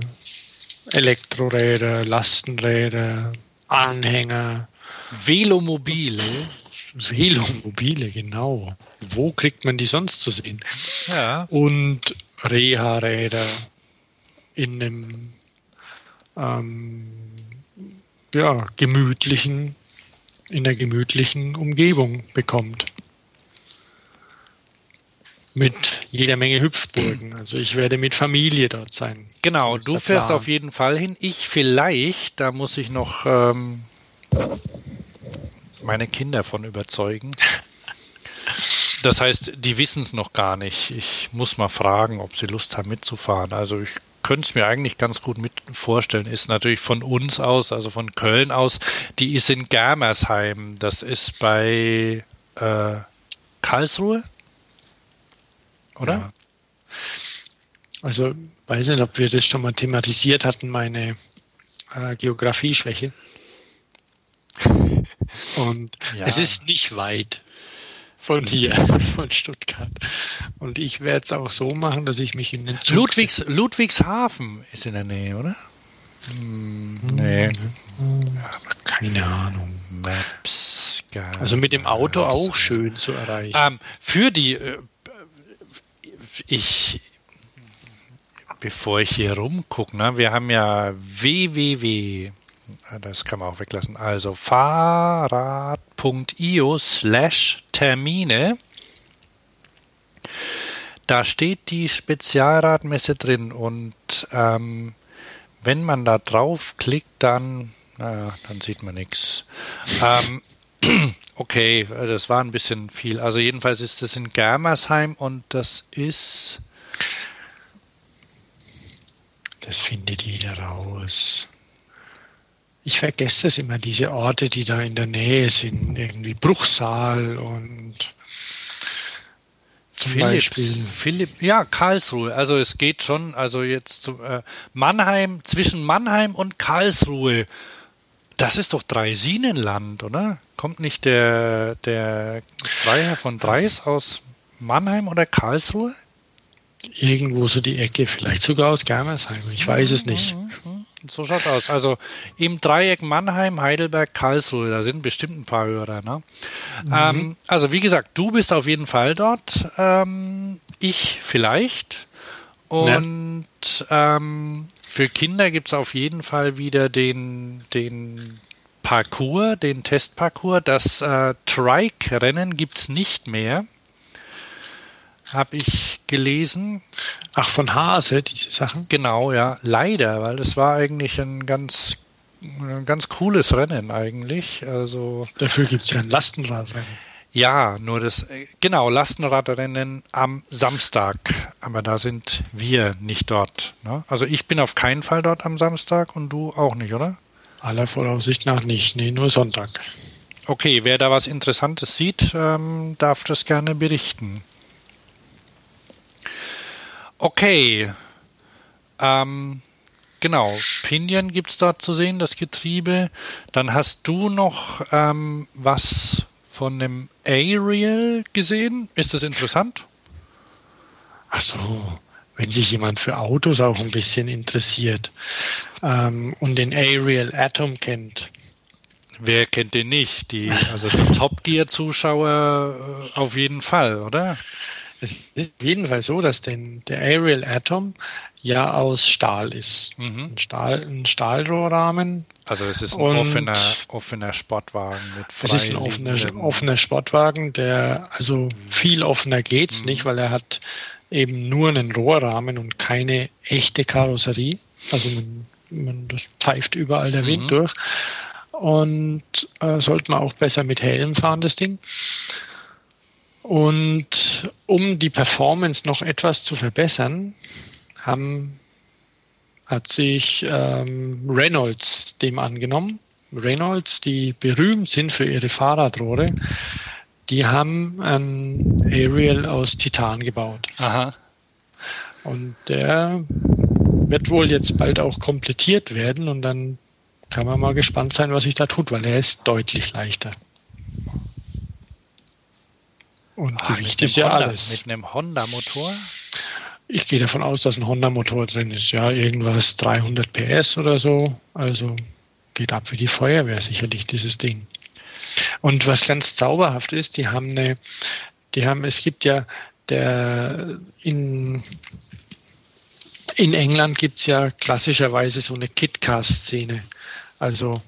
Elektroräder, Lastenräder, Anhänger, Velomobile. Velomobile, genau. Wo kriegt man die sonst zu sehen? Ja. Und Reha-Räder in einem ähm, ja, gemütlichen, in der gemütlichen Umgebung bekommt. Mit jeder Menge Hüpfburgen. Also ich werde mit Familie dort sein. Genau, du fährst auf jeden Fall hin. Ich vielleicht, da muss ich noch ähm, meine Kinder von überzeugen. Das heißt, die wissen es noch gar nicht. Ich muss mal fragen, ob sie Lust haben mitzufahren. Also ich könnte es mir eigentlich ganz gut mit vorstellen. Ist natürlich von uns aus, also von Köln aus. Die ist in Germersheim. Das ist bei äh, Karlsruhe. Oder? Ja. Also weiß nicht, ob wir das schon mal thematisiert hatten, meine äh, Geografie-Schwäche. Und ja. es ist nicht weit von hier, von Stuttgart. Und ich werde es auch so machen, dass ich mich in den Zug Ludwigs, Ludwigshafen ist in der Nähe, oder? Hm, nee. Keine Ahnung. Maps. Also mit dem Auto auch schön zu erreichen. Ähm, für die, äh, ich, bevor ich hier rumgucke, ne, wir haben ja www das kann man auch weglassen. Also fahrrad.io slash Termine. Da steht die Spezialradmesse drin und ähm, wenn man da draufklickt, dann, naja, dann sieht man nichts. Ähm, okay, das war ein bisschen viel. Also jedenfalls ist das in Germersheim und das ist. Das findet jeder raus ich vergesse es immer, diese Orte, die da in der Nähe sind, irgendwie Bruchsal und zum Philipp, Beispiel. Philipp, ja, Karlsruhe. Also es geht schon, also jetzt zu äh, Mannheim, zwischen Mannheim und Karlsruhe. Das ist doch Dreisinenland, oder? Kommt nicht der, der Freiherr von Dreis aus Mannheim oder Karlsruhe? Irgendwo so die Ecke, vielleicht sogar aus Germersheim, ich weiß es nicht. Mhm, mhm. So schaut's aus. Also im Dreieck Mannheim, Heidelberg, Karlsruhe, da sind bestimmt ein paar Hörer. Ne? Mhm. Ähm, also wie gesagt, du bist auf jeden Fall dort. Ähm, ich vielleicht. Und ja. ähm, für Kinder gibt es auf jeden Fall wieder den, den Parcours, den Testparcours. Das äh, Trike-Rennen gibt es nicht mehr habe ich gelesen. Ach, von Hase, diese Sachen? Genau, ja. Leider, weil das war eigentlich ein ganz, ein ganz cooles Rennen eigentlich. Also, Dafür gibt es ja ein Lastenradrennen. Ja, nur das, genau, Lastenradrennen am Samstag. Aber da sind wir nicht dort. Ne? Also ich bin auf keinen Fall dort am Samstag und du auch nicht, oder? Aller Voraussicht nach nicht. Nee, nur Sonntag. Okay, wer da was Interessantes sieht, ähm, darf das gerne berichten. Okay. Ähm, genau. Pinion gibt es dort zu sehen, das Getriebe. Dann hast du noch ähm, was von dem Ariel gesehen. Ist das interessant? Ach so, wenn sich jemand für Autos auch ein bisschen interessiert ähm, und den Ariel Atom kennt. Wer kennt den nicht? Die, also die Top Gear Zuschauer äh, auf jeden Fall, oder? Es ist auf jeden Fall so, dass den, der Aerial Atom ja aus Stahl ist. Mhm. Ein, Stahl, ein Stahlrohrrahmen. Also es ist ein offener, offener Sportwagen mit frei Es ist ein offener, offener Sportwagen, der also viel offener geht's mhm. nicht, weil er hat eben nur einen Rohrrahmen und keine echte Karosserie. Also man, man das pfeift überall der Wind mhm. durch. Und äh, sollte man auch besser mit Helm fahren, das Ding. Und um die Performance noch etwas zu verbessern, haben hat sich ähm, Reynolds dem angenommen. Reynolds, die berühmt sind für ihre Fahrradrohre, die haben ein Aerial aus Titan gebaut. Aha. Und der wird wohl jetzt bald auch komplettiert werden und dann kann man mal gespannt sein, was sich da tut, weil er ist deutlich leichter. Und Ach, Gewicht ist ja Honda, alles. Mit einem Honda-Motor? Ich gehe davon aus, dass ein Honda-Motor drin ist. Ja, irgendwas 300 PS oder so. Also geht ab wie die Feuerwehr sicherlich dieses Ding. Und was ganz zauberhaft ist, die haben eine, die haben, es gibt ja der in in England gibt es ja klassischerweise so eine Kitcar-Szene. Also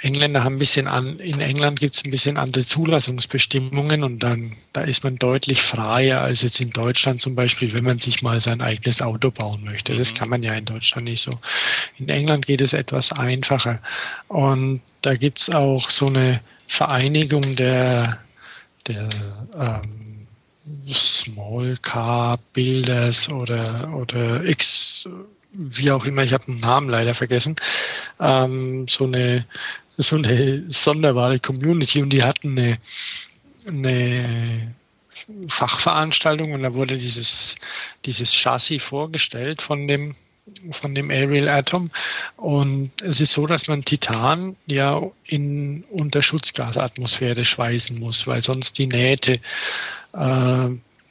Engländer haben ein bisschen an, in England gibt es ein bisschen andere Zulassungsbestimmungen und dann, da ist man deutlich freier als jetzt in Deutschland zum Beispiel, wenn man sich mal sein eigenes Auto bauen möchte. Das mhm. kann man ja in Deutschland nicht so. In England geht es etwas einfacher. Und da gibt es auch so eine Vereinigung der, der ähm, Small Car Builders oder, oder X wie auch immer, ich habe den Namen leider vergessen, ähm, so eine so eine sonderbare Community und die hatten eine, eine Fachveranstaltung und da wurde dieses dieses Chassis vorgestellt von dem von dem Aerial Atom und es ist so, dass man Titan ja in unter Schutzgasatmosphäre schweißen muss, weil sonst die Nähte äh,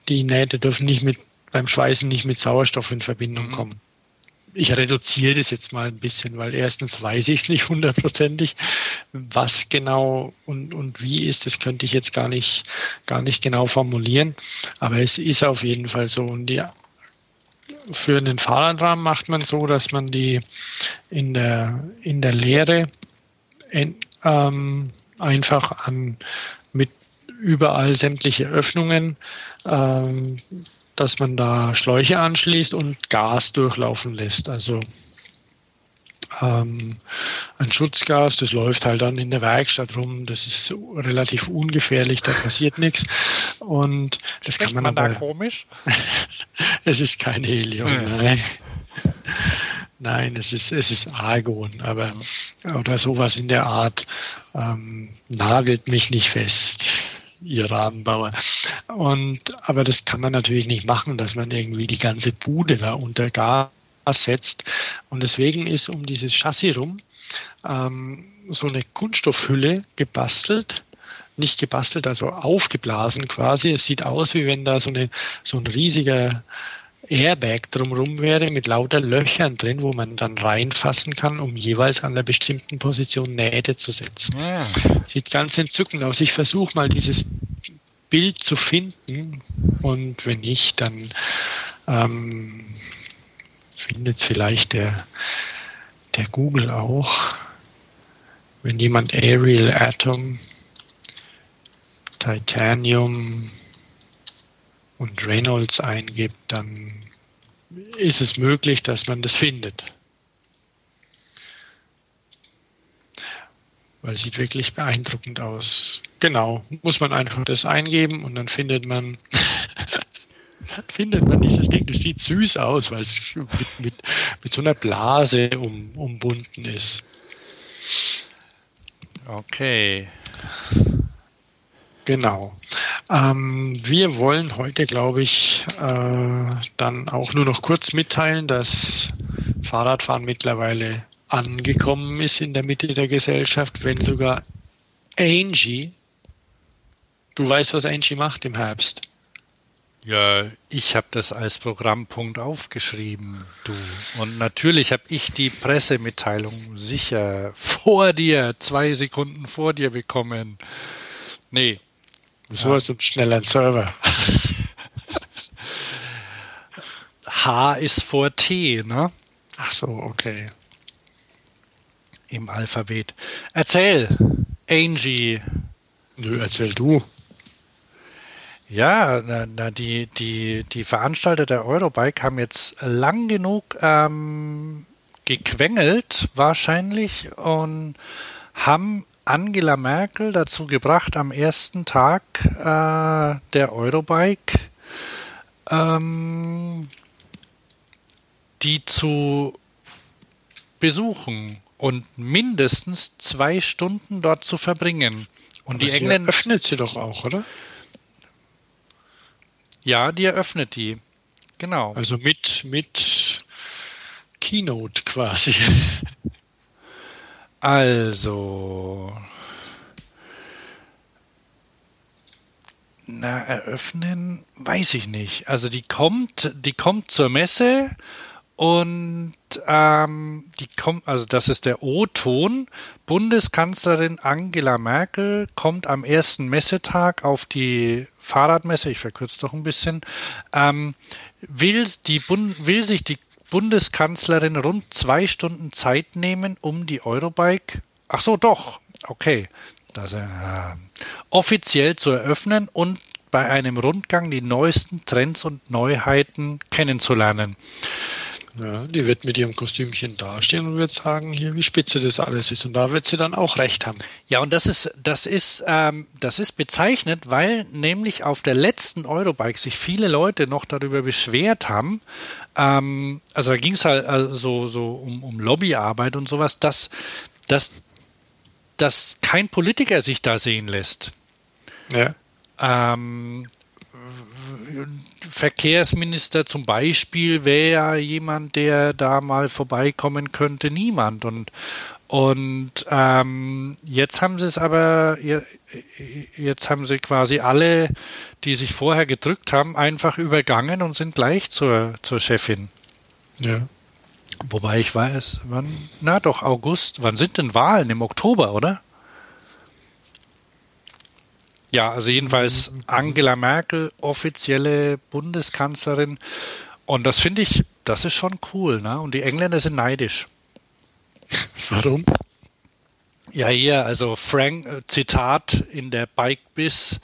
die Nähte dürfen nicht mit beim Schweißen nicht mit Sauerstoff in Verbindung mhm. kommen ich reduziere das jetzt mal ein bisschen, weil erstens weiß ich es nicht hundertprozentig, was genau und, und wie ist, das könnte ich jetzt gar nicht, gar nicht genau formulieren, aber es ist auf jeden Fall so. Und die für einen Fahrradrahmen macht man so, dass man die in der, in der Lehre in, ähm, einfach an, mit überall sämtliche Öffnungen ähm, dass man da Schläuche anschließt und Gas durchlaufen lässt. Also ähm, ein Schutzgas, das läuft halt dann in der Werkstatt rum, das ist relativ ungefährlich, da passiert nichts. Und das Schmeckt kann man, man aber, da komisch? es ist kein Helium, ja. nein. Nein, es ist, es ist Argon, aber oder sowas in der Art ähm, nagelt mich nicht fest ihr Rahmenbauer. Und, aber das kann man natürlich nicht machen, dass man irgendwie die ganze Bude da unter Gas setzt. Und deswegen ist um dieses Chassis rum ähm, so eine Kunststoffhülle gebastelt, nicht gebastelt, also aufgeblasen quasi. Es sieht aus, wie wenn da so, eine, so ein riesiger Airbag drumherum wäre mit lauter Löchern drin, wo man dann reinfassen kann, um jeweils an einer bestimmten Position Nähte zu setzen. Ja. Sieht ganz entzückend aus. Ich versuche mal dieses Bild zu finden und wenn nicht, dann ähm, findet vielleicht der, der Google auch. Wenn jemand Aerial Atom, Titanium und Reynolds eingibt, dann ist es möglich, dass man das findet. Weil es sieht wirklich beeindruckend aus. Genau, muss man einfach das eingeben und dann findet man findet man dieses Ding. Das sieht süß aus, weil es mit, mit, mit so einer Blase um, umbunden ist. Okay. Genau. Ähm, wir wollen heute, glaube ich, äh, dann auch nur noch kurz mitteilen, dass Fahrradfahren mittlerweile angekommen ist in der Mitte der Gesellschaft, wenn sogar Angie, du weißt, was Angie macht im Herbst. Ja, ich habe das als Programmpunkt aufgeschrieben, du. Und natürlich habe ich die Pressemitteilung sicher vor dir, zwei Sekunden vor dir bekommen. Nee, so ist uns schnell ein Server. H ist vor T, ne? Ach so, okay. Im Alphabet. Erzähl, Angie. Nö, erzähl du. Ja, na, na, die, die, die Veranstalter der Eurobike haben jetzt lang genug ähm, gequengelt, wahrscheinlich, und haben Angela Merkel dazu gebracht, am ersten Tag äh, der Eurobike ähm, die zu besuchen und mindestens zwei Stunden dort zu verbringen. Und Aber die Engländer. öffnet sie doch auch, oder? Ja, die eröffnet die. Genau. Also mit, mit Keynote quasi. Also. Na, eröffnen, weiß ich nicht. Also die kommt, die kommt zur Messe und ähm, die kommt, also das ist der O-Ton. Bundeskanzlerin Angela Merkel kommt am ersten Messetag auf die Fahrradmesse, ich verkürze doch ein bisschen, ähm, will, die Bund, will sich die Bundeskanzlerin rund zwei Stunden Zeit nehmen, um die Eurobike, ach so, doch, okay, das, äh, offiziell zu eröffnen und bei einem Rundgang die neuesten Trends und Neuheiten kennenzulernen. Ja, die wird mit ihrem Kostümchen dastehen und wird sagen, hier, wie spitze das alles ist. Und da wird sie dann auch recht haben. Ja, und das ist, das ist, ähm, das ist bezeichnet, weil nämlich auf der letzten Eurobike sich viele Leute noch darüber beschwert haben. Ähm, also da ging es halt also so um, um Lobbyarbeit und sowas, dass, dass, dass kein Politiker sich da sehen lässt. Ja. Ähm, Verkehrsminister zum Beispiel wäre ja jemand, der da mal vorbeikommen könnte, niemand. Und, und ähm, jetzt haben sie es aber, jetzt haben sie quasi alle, die sich vorher gedrückt haben, einfach übergangen und sind gleich zur, zur Chefin. Ja. Wobei ich weiß, wann, na doch, August, wann sind denn Wahlen? Im Oktober, oder? Ja, also jedenfalls Angela Merkel, offizielle Bundeskanzlerin. Und das finde ich, das ist schon cool, ne? Und die Engländer sind neidisch. Warum? Ja, hier, also Frank, äh, Zitat in der Bike Biz.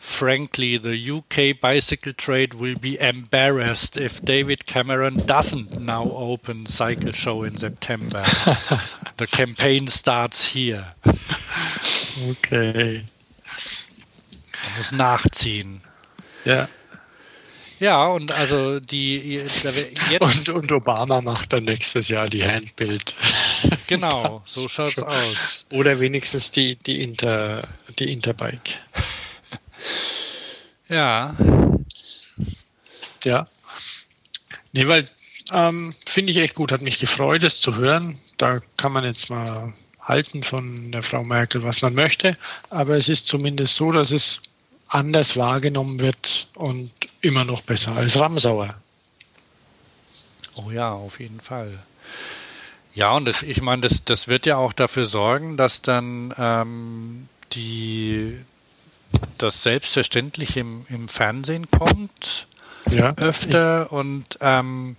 Frankly, the UK bicycle trade will be embarrassed if David Cameron doesn't now open cycle show in September. the campaign starts here. Okay. Er muss nachziehen. Ja. Ja, und also die jetzt und, und Obama macht dann nächstes Jahr die Handbild. Genau, so schaut's aus. Oder wenigstens die, die Inter, die Interbike. Ja. Ja. Nee, weil ähm, finde ich echt gut, hat mich gefreut, es zu hören. Da kann man jetzt mal halten von der Frau Merkel, was man möchte. Aber es ist zumindest so, dass es anders wahrgenommen wird und immer noch besser als Ramsauer. Oh ja, auf jeden Fall. Ja, und das, ich meine, das, das wird ja auch dafür sorgen, dass dann ähm, die das selbstverständlich im, im Fernsehen kommt ja. öfter und ähm,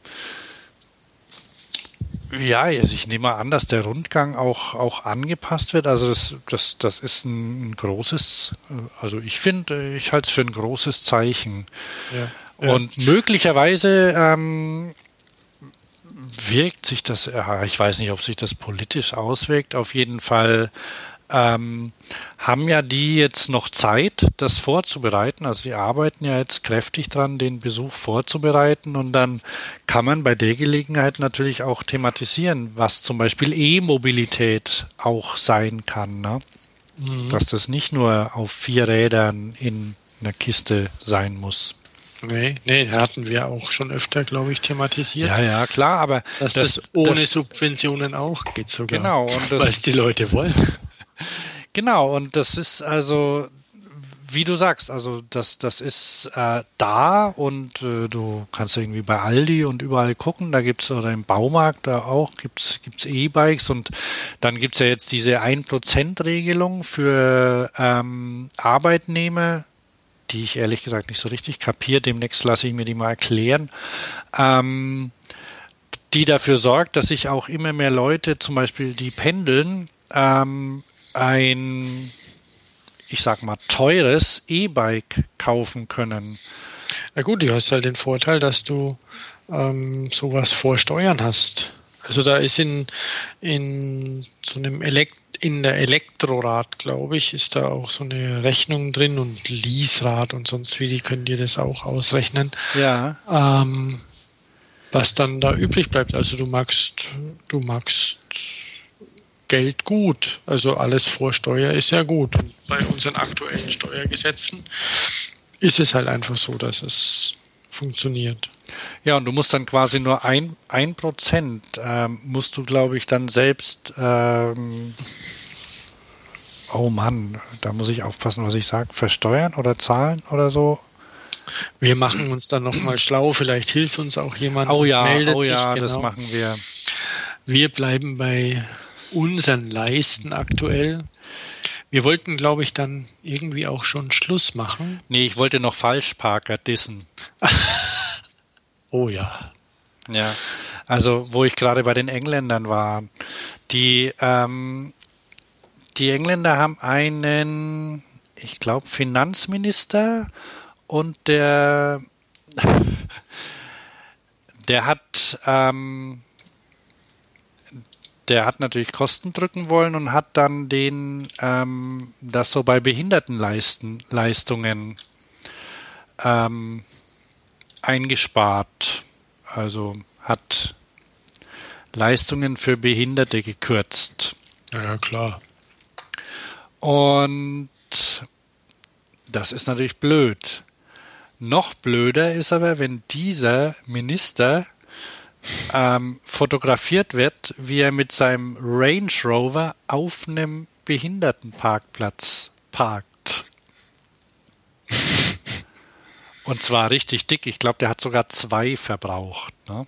ja, also ich nehme an, dass der Rundgang auch, auch angepasst wird. Also das, das, das ist ein, großes, also ich finde, ich halte es für ein großes Zeichen. Ja, ja. Und möglicherweise ähm, wirkt sich das, ich weiß nicht, ob sich das politisch auswirkt, auf jeden Fall ähm, haben ja die jetzt noch Zeit, das vorzubereiten. Also die arbeiten ja jetzt kräftig dran, den Besuch vorzubereiten und dann kann man bei der Gelegenheit natürlich auch thematisieren, was zum Beispiel E-Mobilität auch sein kann. Ne? Mhm. Dass das nicht nur auf vier Rädern in einer Kiste sein muss. Nee, nee, hatten wir auch schon öfter, glaube ich, thematisiert. Ja, ja, klar, aber dass das, das ohne das, Subventionen auch geht sogar. Genau, und das, weil die Leute wollen. Genau, und das ist also, wie du sagst, also das, das ist äh, da und äh, du kannst irgendwie bei Aldi und überall gucken, da gibt es oder im Baumarkt da auch gibt's gibt's E-Bikes und dann gibt es ja jetzt diese 1%-Regelung für ähm, Arbeitnehmer, die ich ehrlich gesagt nicht so richtig kapiere, demnächst lasse ich mir die mal erklären. Ähm, die dafür sorgt, dass sich auch immer mehr Leute, zum Beispiel die pendeln, ähm, ein, ich sag mal, teures E-Bike kaufen können. Na gut, du hast halt den Vorteil, dass du ähm, sowas vor Steuern hast. Also da ist in, in so einem Elekt in der Elektrorad, glaube ich, ist da auch so eine Rechnung drin und Leaserad und sonst wie, die können dir das auch ausrechnen. Ja. Ähm, was dann da übrig bleibt. Also du magst, du magst Geld gut. Also alles vor Steuer ist ja gut. Und bei unseren aktuellen Steuergesetzen ist es halt einfach so, dass es funktioniert. Ja, und du musst dann quasi nur ein, ein Prozent, ähm, musst du, glaube ich, dann selbst, ähm, oh Mann, da muss ich aufpassen, was ich sage, versteuern oder zahlen oder so. Wir machen uns dann nochmal schlau, vielleicht hilft uns auch jemand. Oh ja, meldet oh ja, sich, genau. das machen wir. Wir bleiben bei unseren Leisten aktuell. Wir wollten, glaube ich, dann irgendwie auch schon Schluss machen. Nee, ich wollte noch Falschparker dissen. oh ja. Ja, also wo ich gerade bei den Engländern war. Die, ähm, die Engländer haben einen, ich glaube, Finanzminister und der, der hat, ähm, der hat natürlich Kosten drücken wollen und hat dann den ähm, das so bei Behindertenleistungen ähm, eingespart. Also hat Leistungen für Behinderte gekürzt. Ja, klar. Und das ist natürlich blöd. Noch blöder ist aber, wenn dieser Minister ähm, fotografiert wird, wie er mit seinem Range Rover auf einem Behindertenparkplatz parkt. Und zwar richtig dick. Ich glaube, der hat sogar zwei verbraucht. Ne?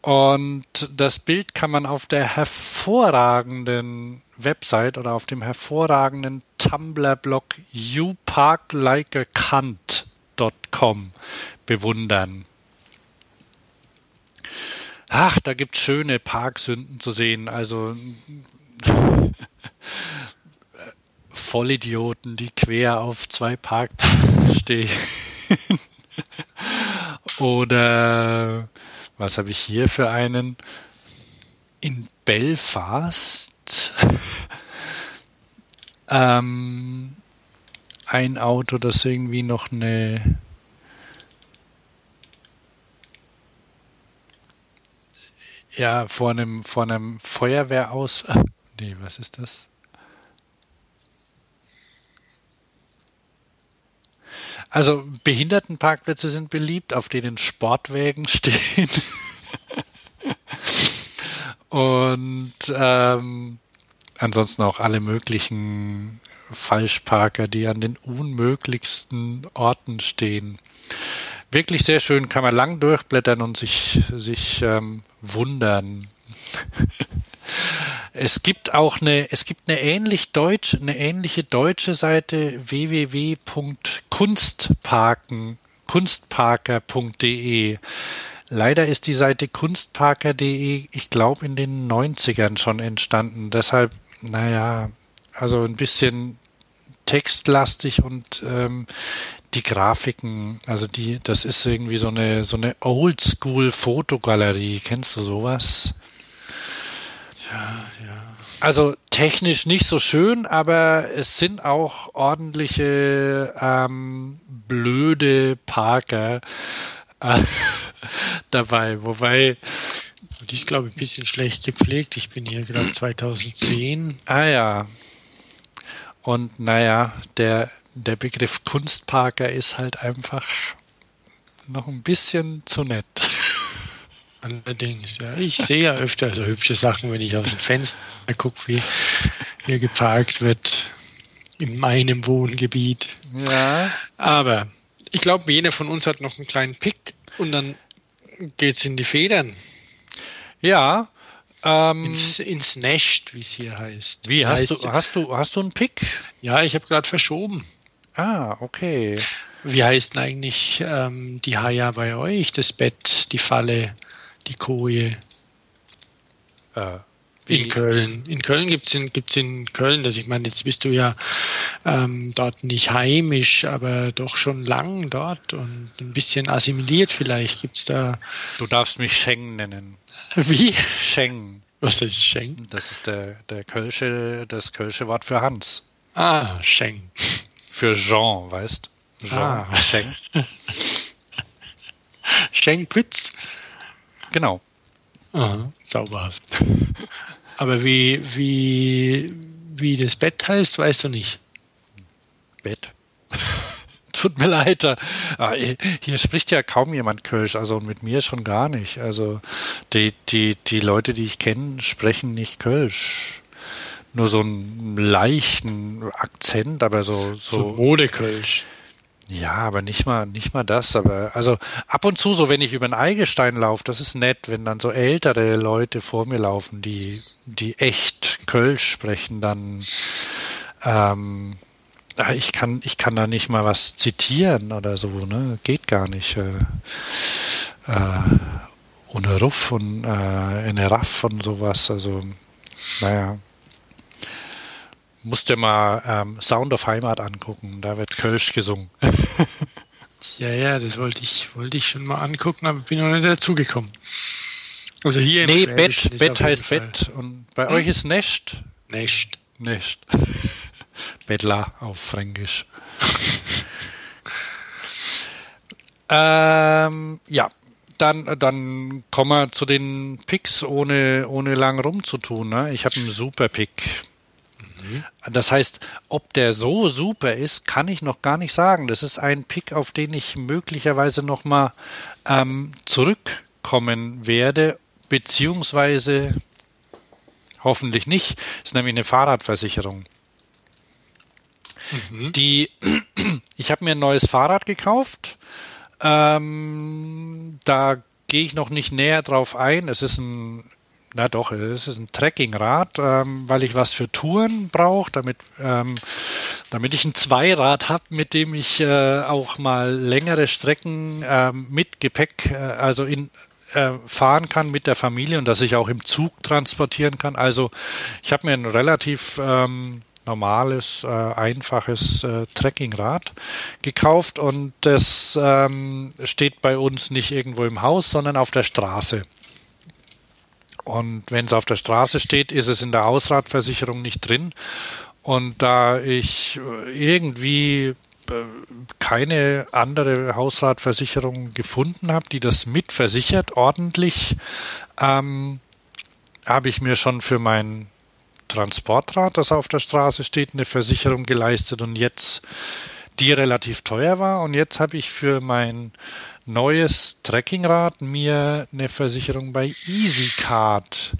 Und das Bild kann man auf der hervorragenden Website oder auf dem hervorragenden Tumblr-Blog youparklikeacant.com bewundern. Ach, da gibt es schöne Parksünden zu sehen. Also Vollidioten, die quer auf zwei Parkplätzen stehen. Oder was habe ich hier für einen? In Belfast ähm, ein Auto, das irgendwie noch eine ja vor einem vor einem Feuerwehraus ah, nee was ist das? Also Behindertenparkplätze sind beliebt auf denen Sportwägen stehen. Und ähm, ansonsten auch alle möglichen Falschparker, die an den unmöglichsten Orten stehen. Wirklich sehr schön, kann man lang durchblättern und sich, sich ähm, wundern. es gibt auch eine, es gibt eine ähnlich deutsch, eine ähnliche deutsche Seite www.kunstparken, kunstparker.de. Leider ist die Seite kunstparker.de, ich glaube, in den 90ern schon entstanden. Deshalb, naja, also ein bisschen textlastig und ähm, die Grafiken, also die, das ist irgendwie so eine so eine Oldschool-Fotogalerie. Kennst du sowas? Ja, ja. Also technisch nicht so schön, aber es sind auch ordentliche ähm, blöde Parker. Äh, dabei. Wobei. Die ist, glaube ich, ein bisschen schlecht gepflegt. Ich bin hier gerade 2010. Ah ja. Und naja, der, der Begriff Kunstparker ist halt einfach noch ein bisschen zu nett. Allerdings, ja. Ich sehe ja öfter so hübsche Sachen, wenn ich aus dem Fenster gucke, wie hier geparkt wird in meinem Wohngebiet. Ja. Aber ich glaube, jeder von uns hat noch einen kleinen Pick und dann geht's in die Federn. Ja. Ähm, ins, ins Nest, wie es hier heißt. Wie hast heißt, du hast du hast du einen Pick? Ja, ich habe gerade verschoben. Ah, okay. Wie heißt denn eigentlich ähm, die Haia bei euch? Das Bett, die Falle, die Koje? Äh, in Köln. In Köln gibt es in, gibt's in Köln, also ich meine, jetzt bist du ja ähm, dort nicht heimisch, aber doch schon lang dort und ein bisschen assimiliert vielleicht. Gibt es da. Du darfst mich Schengen nennen. Wie? Schengen. Was ist Schengen? Das ist der, der Kölsche, das Kölsche Wort für Hans. Ah, Schengen. Für Jean, weißt Jean, ah. Schengen. Schenkpritz? Genau. Aha, sauberhaft. Aber wie, wie, wie das Bett heißt, weißt du nicht. Bett. Tut mir leid. Ah, hier spricht ja kaum jemand Kölsch, also mit mir schon gar nicht. Also die, die, die Leute, die ich kenne, sprechen nicht Kölsch. Nur so einen leichten Akzent, aber so. So, so Modekölsch. Ja, aber nicht mal, nicht mal das. Aber also ab und zu, so wenn ich über den Eingestein laufe, das ist nett, wenn dann so ältere Leute vor mir laufen, die, die echt Kölsch sprechen, dann ähm, ich kann, ich kann da nicht mal was zitieren oder so, ne? Geht gar nicht. Äh, äh, ohne Ruff und äh, eine Raff und sowas. Also, naja musst dir mal ähm, Sound of Heimat angucken, da wird Kölsch gesungen. ja, ja, das wollte ich, wollte ich schon mal angucken, aber bin noch nicht dazugekommen. Also hier im Nee, Bett, Bett heißt. Bett und bei hm? euch ist Nest. Nest. Nest. Bettler auf Fränkisch. ähm, ja, dann, dann kommen wir zu den Picks, ohne, ohne lang rumzutun. Ne? Ich habe einen super Pick. Mhm. Das heißt, ob der so super ist, kann ich noch gar nicht sagen. Das ist ein Pick, auf den ich möglicherweise nochmal ähm, zurückkommen werde, beziehungsweise hoffentlich nicht. Das ist nämlich eine Fahrradversicherung. Mhm. Die, ich habe mir ein neues Fahrrad gekauft. Ähm, da gehe ich noch nicht näher drauf ein. Es ist ein na doch, es ist ein Trekkingrad, ähm, weil ich was für Touren brauche, damit, ähm, damit ich ein Zweirad habe, mit dem ich äh, auch mal längere Strecken äh, mit Gepäck, äh, also in, äh, fahren kann mit der Familie und dass ich auch im Zug transportieren kann. Also ich habe mir ein relativ ähm, normales, äh, einfaches äh, Trekkingrad gekauft und das ähm, steht bei uns nicht irgendwo im Haus, sondern auf der Straße. Und wenn es auf der Straße steht, ist es in der Hausratversicherung nicht drin. Und da ich irgendwie äh, keine andere Hausratversicherung gefunden habe, die das mitversichert ordentlich, ähm, habe ich mir schon für mein Transportrad, das auf der Straße steht, eine Versicherung geleistet und jetzt die relativ teuer war. Und jetzt habe ich für mein neues Trekkingrad mir eine Versicherung bei EasyCard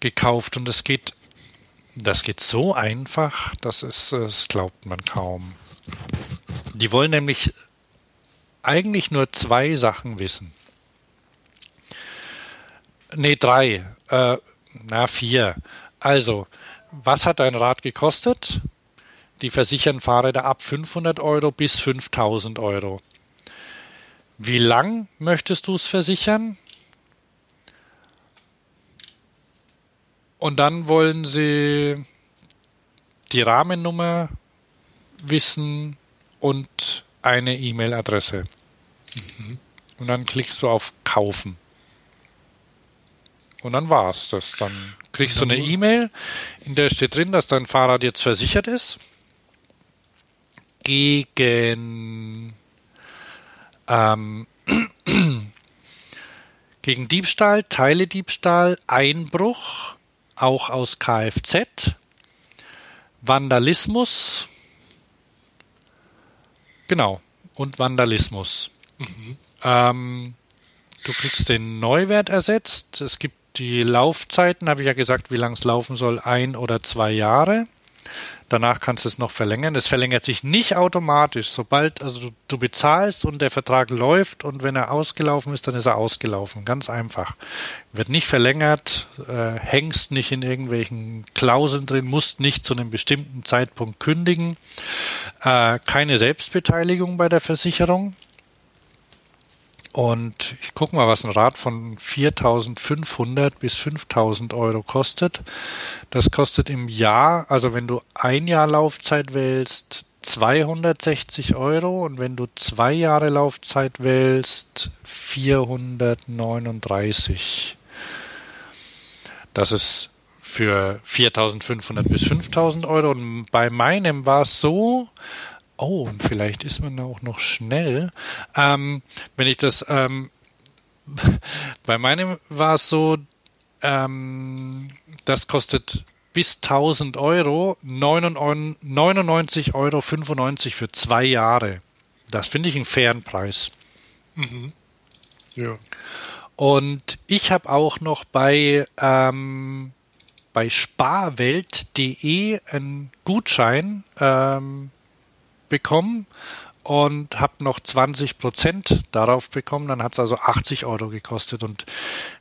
gekauft und das geht, das geht so einfach, das ist, das glaubt man kaum. Die wollen nämlich eigentlich nur zwei Sachen wissen. Nee, drei. Äh, na, vier. Also, was hat dein Rad gekostet? Die versichern Fahrräder ab 500 Euro bis 5000 Euro. Wie lang möchtest du es versichern? Und dann wollen sie die Rahmennummer wissen und eine E-Mail-Adresse. Mhm. Und dann klickst du auf Kaufen. Und dann war es das. Dann kriegst du eine E-Mail, in der steht drin, dass dein Fahrrad jetzt versichert ist. Gegen ähm, gegen Diebstahl, Teilediebstahl, Einbruch, auch aus Kfz, Vandalismus, genau, und Vandalismus. Mhm. Ähm, du kriegst den Neuwert ersetzt. Es gibt die Laufzeiten, habe ich ja gesagt, wie lang es laufen soll, ein oder zwei Jahre. Danach kannst du es noch verlängern. Es verlängert sich nicht automatisch. Sobald also du, du, bezahlst und der Vertrag läuft und wenn er ausgelaufen ist, dann ist er ausgelaufen. Ganz einfach. Wird nicht verlängert, äh, hängst nicht in irgendwelchen Klauseln drin, musst nicht zu einem bestimmten Zeitpunkt kündigen. Äh, keine Selbstbeteiligung bei der Versicherung. Und ich gucke mal, was ein Rad von 4.500 bis 5.000 Euro kostet. Das kostet im Jahr, also wenn du ein Jahr Laufzeit wählst, 260 Euro und wenn du zwei Jahre Laufzeit wählst, 439. Das ist für 4.500 bis 5.000 Euro. Und bei meinem war es so, Oh, und vielleicht ist man auch noch schnell. Ähm, wenn ich das ähm, bei meinem war es so, ähm, das kostet bis 1000 Euro 99,95 Euro für zwei Jahre. Das finde ich einen fairen Preis. Mhm. Ja. Und ich habe auch noch bei, ähm, bei sparwelt.de einen Gutschein ähm, bekommen und habe noch 20 Prozent darauf bekommen. Dann hat es also 80 Euro gekostet. Und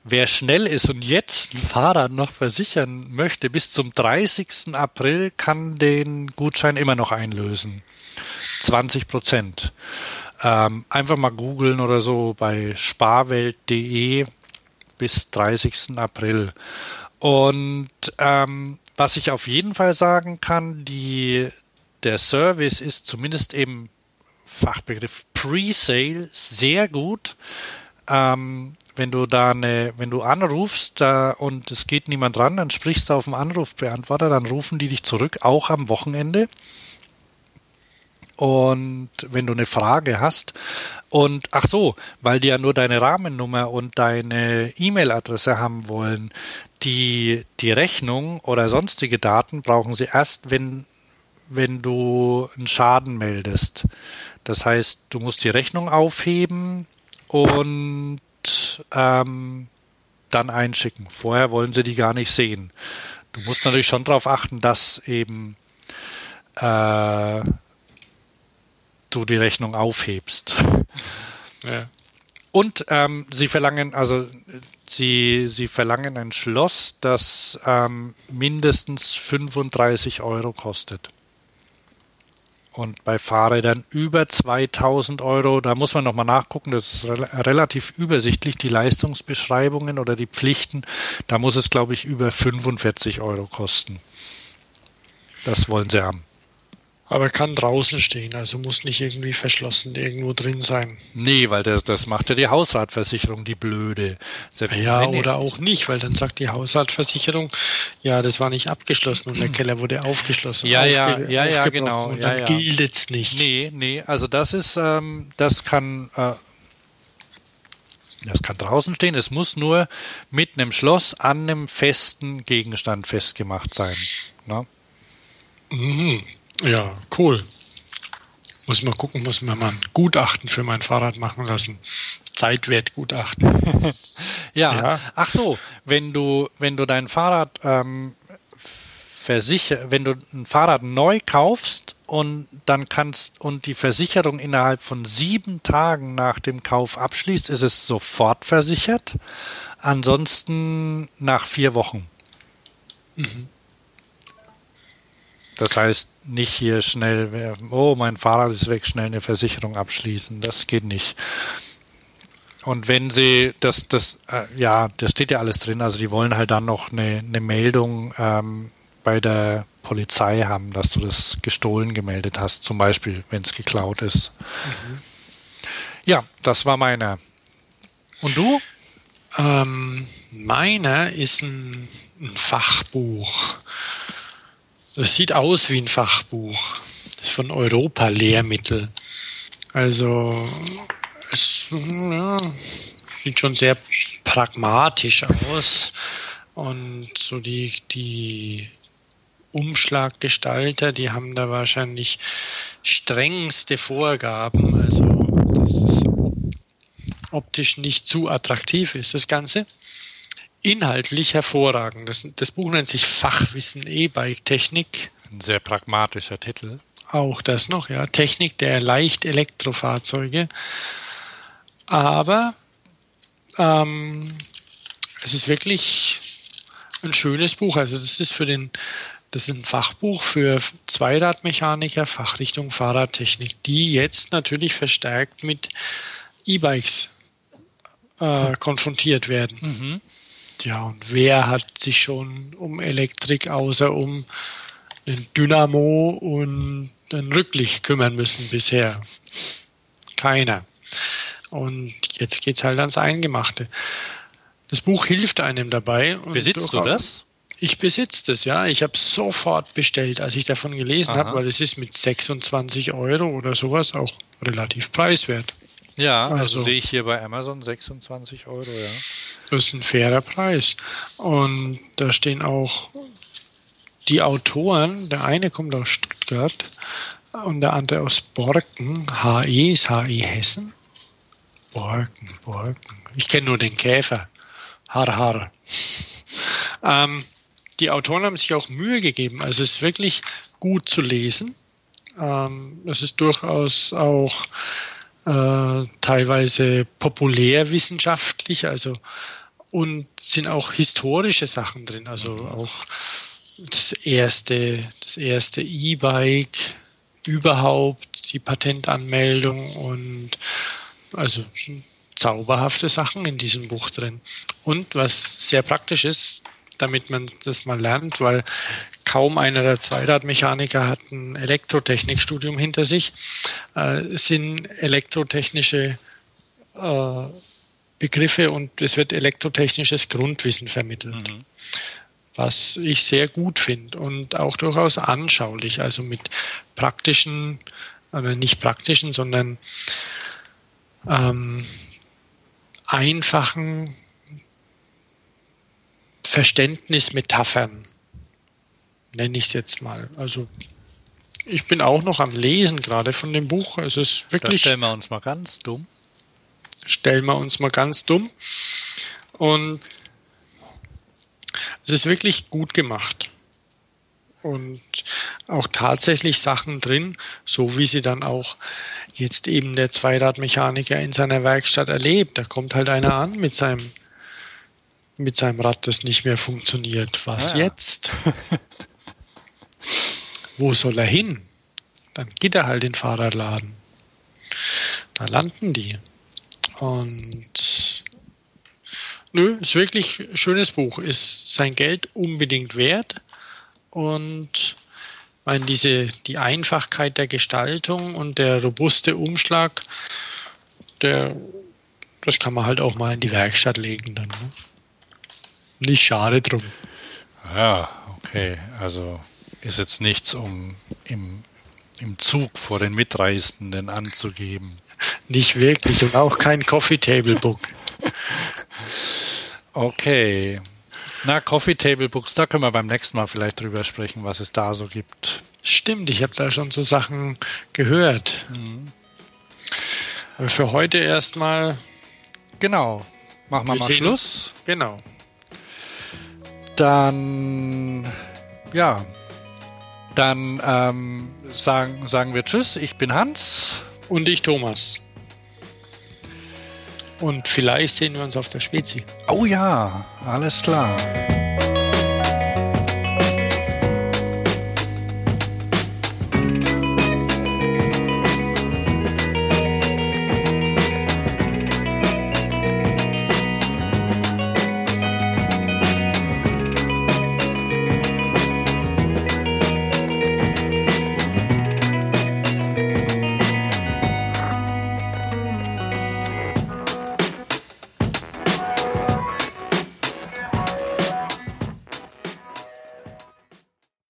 wer schnell ist und jetzt ein Fahrrad noch versichern möchte, bis zum 30. April kann den Gutschein immer noch einlösen. 20 Prozent. Ähm, einfach mal googeln oder so bei sparwelt.de bis 30. April. Und ähm, was ich auf jeden Fall sagen kann, die, der Service ist zumindest im Fachbegriff Pre-Sale sehr gut. Ähm, wenn du da eine, wenn du anrufst da, und es geht niemand ran, dann sprichst du auf dem Anrufbeantworter, dann rufen die dich zurück, auch am Wochenende. Und wenn du eine Frage hast, und ach so, weil die ja nur deine Rahmennummer und deine E-Mail-Adresse haben wollen, die, die Rechnung oder sonstige Daten brauchen sie erst, wenn, wenn du einen Schaden meldest. Das heißt, du musst die Rechnung aufheben und ähm, dann einschicken. Vorher wollen sie die gar nicht sehen. Du musst natürlich schon darauf achten, dass eben äh, du die Rechnung aufhebst. Ja. Und ähm, sie verlangen, also sie, sie verlangen ein Schloss, das ähm, mindestens 35 Euro kostet. Und bei Fahrrädern über 2000 Euro, da muss man nochmal nachgucken, das ist re relativ übersichtlich, die Leistungsbeschreibungen oder die Pflichten, da muss es, glaube ich, über 45 Euro kosten. Das wollen sie haben. Aber kann draußen stehen, also muss nicht irgendwie verschlossen irgendwo drin sein. Nee, weil das, das macht ja die Hausratversicherung, die blöde. Selbst ja, oder auch nicht, weil dann sagt die Hausratversicherung, ja, das war nicht abgeschlossen und der Keller wurde aufgeschlossen. Ja, ja, ja, ja, genau. Und dann ja, ja. gilt es nicht. Nee, nee, also das ist, ähm, das kann, äh, das kann draußen stehen. Es muss nur mit einem Schloss an einem festen Gegenstand festgemacht sein. Ne? Mhm. Ja, cool. Muss mal gucken, muss mir mal ein Gutachten für mein Fahrrad machen lassen. Zeitwertgutachten. ja. ja. Ach so, wenn du, wenn du dein Fahrrad ähm, versicher, wenn du ein Fahrrad neu kaufst und dann kannst und die Versicherung innerhalb von sieben Tagen nach dem Kauf abschließt, ist es sofort versichert. Ansonsten nach vier Wochen. Mhm. Das heißt, nicht hier schnell, oh, mein Fahrrad ist weg, schnell eine Versicherung abschließen. Das geht nicht. Und wenn sie, das, das, äh, ja, da steht ja alles drin, also die wollen halt dann noch eine, eine Meldung ähm, bei der Polizei haben, dass du das gestohlen gemeldet hast, zum Beispiel, wenn es geklaut ist. Mhm. Ja, das war meiner. Und du? Ähm, meiner ist ein, ein Fachbuch. Das sieht aus wie ein Fachbuch. Das ist von Europa Lehrmittel. Also es ja, sieht schon sehr pragmatisch aus. Und so die, die Umschlaggestalter, die haben da wahrscheinlich strengste Vorgaben. Also dass es optisch nicht zu attraktiv ist, das Ganze inhaltlich hervorragend. Das, das Buch nennt sich Fachwissen E-Bike-Technik. Ein sehr pragmatischer Titel. Auch das noch, ja. Technik der Leicht-Elektrofahrzeuge. Aber ähm, es ist wirklich ein schönes Buch. Also das ist für den, das ist ein Fachbuch für Zweiradmechaniker, Fachrichtung Fahrradtechnik, die jetzt natürlich verstärkt mit E-Bikes äh, konfrontiert werden. Mhm. Ja, und wer hat sich schon um Elektrik außer um ein Dynamo und ein Rücklicht kümmern müssen bisher? Keiner. Und jetzt geht es halt ans Eingemachte. Das Buch hilft einem dabei. Besitzt du das? Ich besitze das, ja. Ich habe sofort bestellt, als ich davon gelesen habe, weil es ist mit 26 Euro oder sowas auch relativ preiswert. Ja, also, also, sehe ich hier bei Amazon 26 Euro, ja. Das ist ein fairer Preis. Und da stehen auch die Autoren, der eine kommt aus Stuttgart und der andere aus Borken. HE ist HE Hessen. Borken, Borken. Ich kenne nur den Käfer. Har, har. Ähm, die Autoren haben sich auch Mühe gegeben. Also es ist wirklich gut zu lesen. Ähm, es ist durchaus auch äh, teilweise populärwissenschaftlich, also und sind auch historische Sachen drin, also mhm. auch das erste, das erste E-Bike überhaupt, die Patentanmeldung und also zauberhafte Sachen in diesem Buch drin. Und was sehr praktisch ist, damit man das mal lernt, weil kaum einer der Zweiradmechaniker hat ein Elektrotechnikstudium hinter sich, äh, sind elektrotechnische äh, Begriffe und es wird elektrotechnisches Grundwissen vermittelt. Mhm. Was ich sehr gut finde und auch durchaus anschaulich, also mit praktischen, oder nicht praktischen, sondern ähm, einfachen Verständnismetaphern, nenne ich es jetzt mal. Also ich bin auch noch am Lesen gerade von dem Buch. Es ist wirklich. Da stellen wir uns mal ganz dumm. Stellen wir uns mal ganz dumm. Und es ist wirklich gut gemacht. Und auch tatsächlich Sachen drin, so wie sie dann auch jetzt eben der Zweiradmechaniker in seiner Werkstatt erlebt. Da kommt halt einer an mit seinem mit seinem Rad, das nicht mehr funktioniert. Was ah, ja. jetzt? Wo soll er hin? Dann geht er halt in den Fahrradladen. Da landen die. Und nö, ist wirklich ein schönes Buch. Ist sein Geld unbedingt wert. Und meine, diese, die Einfachkeit der Gestaltung und der robuste Umschlag, der, das kann man halt auch mal in die Werkstatt legen dann. Ne? nicht schade drum. Ja, okay. Also ist jetzt nichts, um im, im Zug vor den Mitreisenden anzugeben. Nicht wirklich und auch kein Coffee Table Book. Okay. Na, Coffee Table Books, da können wir beim nächsten Mal vielleicht drüber sprechen, was es da so gibt. Stimmt, ich habe da schon so Sachen gehört. Mhm. Aber für heute erstmal. Genau. Machen wir, wir mal Schluss. Genau. Dann, ja, dann ähm, sagen, sagen wir Tschüss. Ich bin Hans. Und ich Thomas. Und vielleicht sehen wir uns auf der Spezi. Oh ja, alles klar.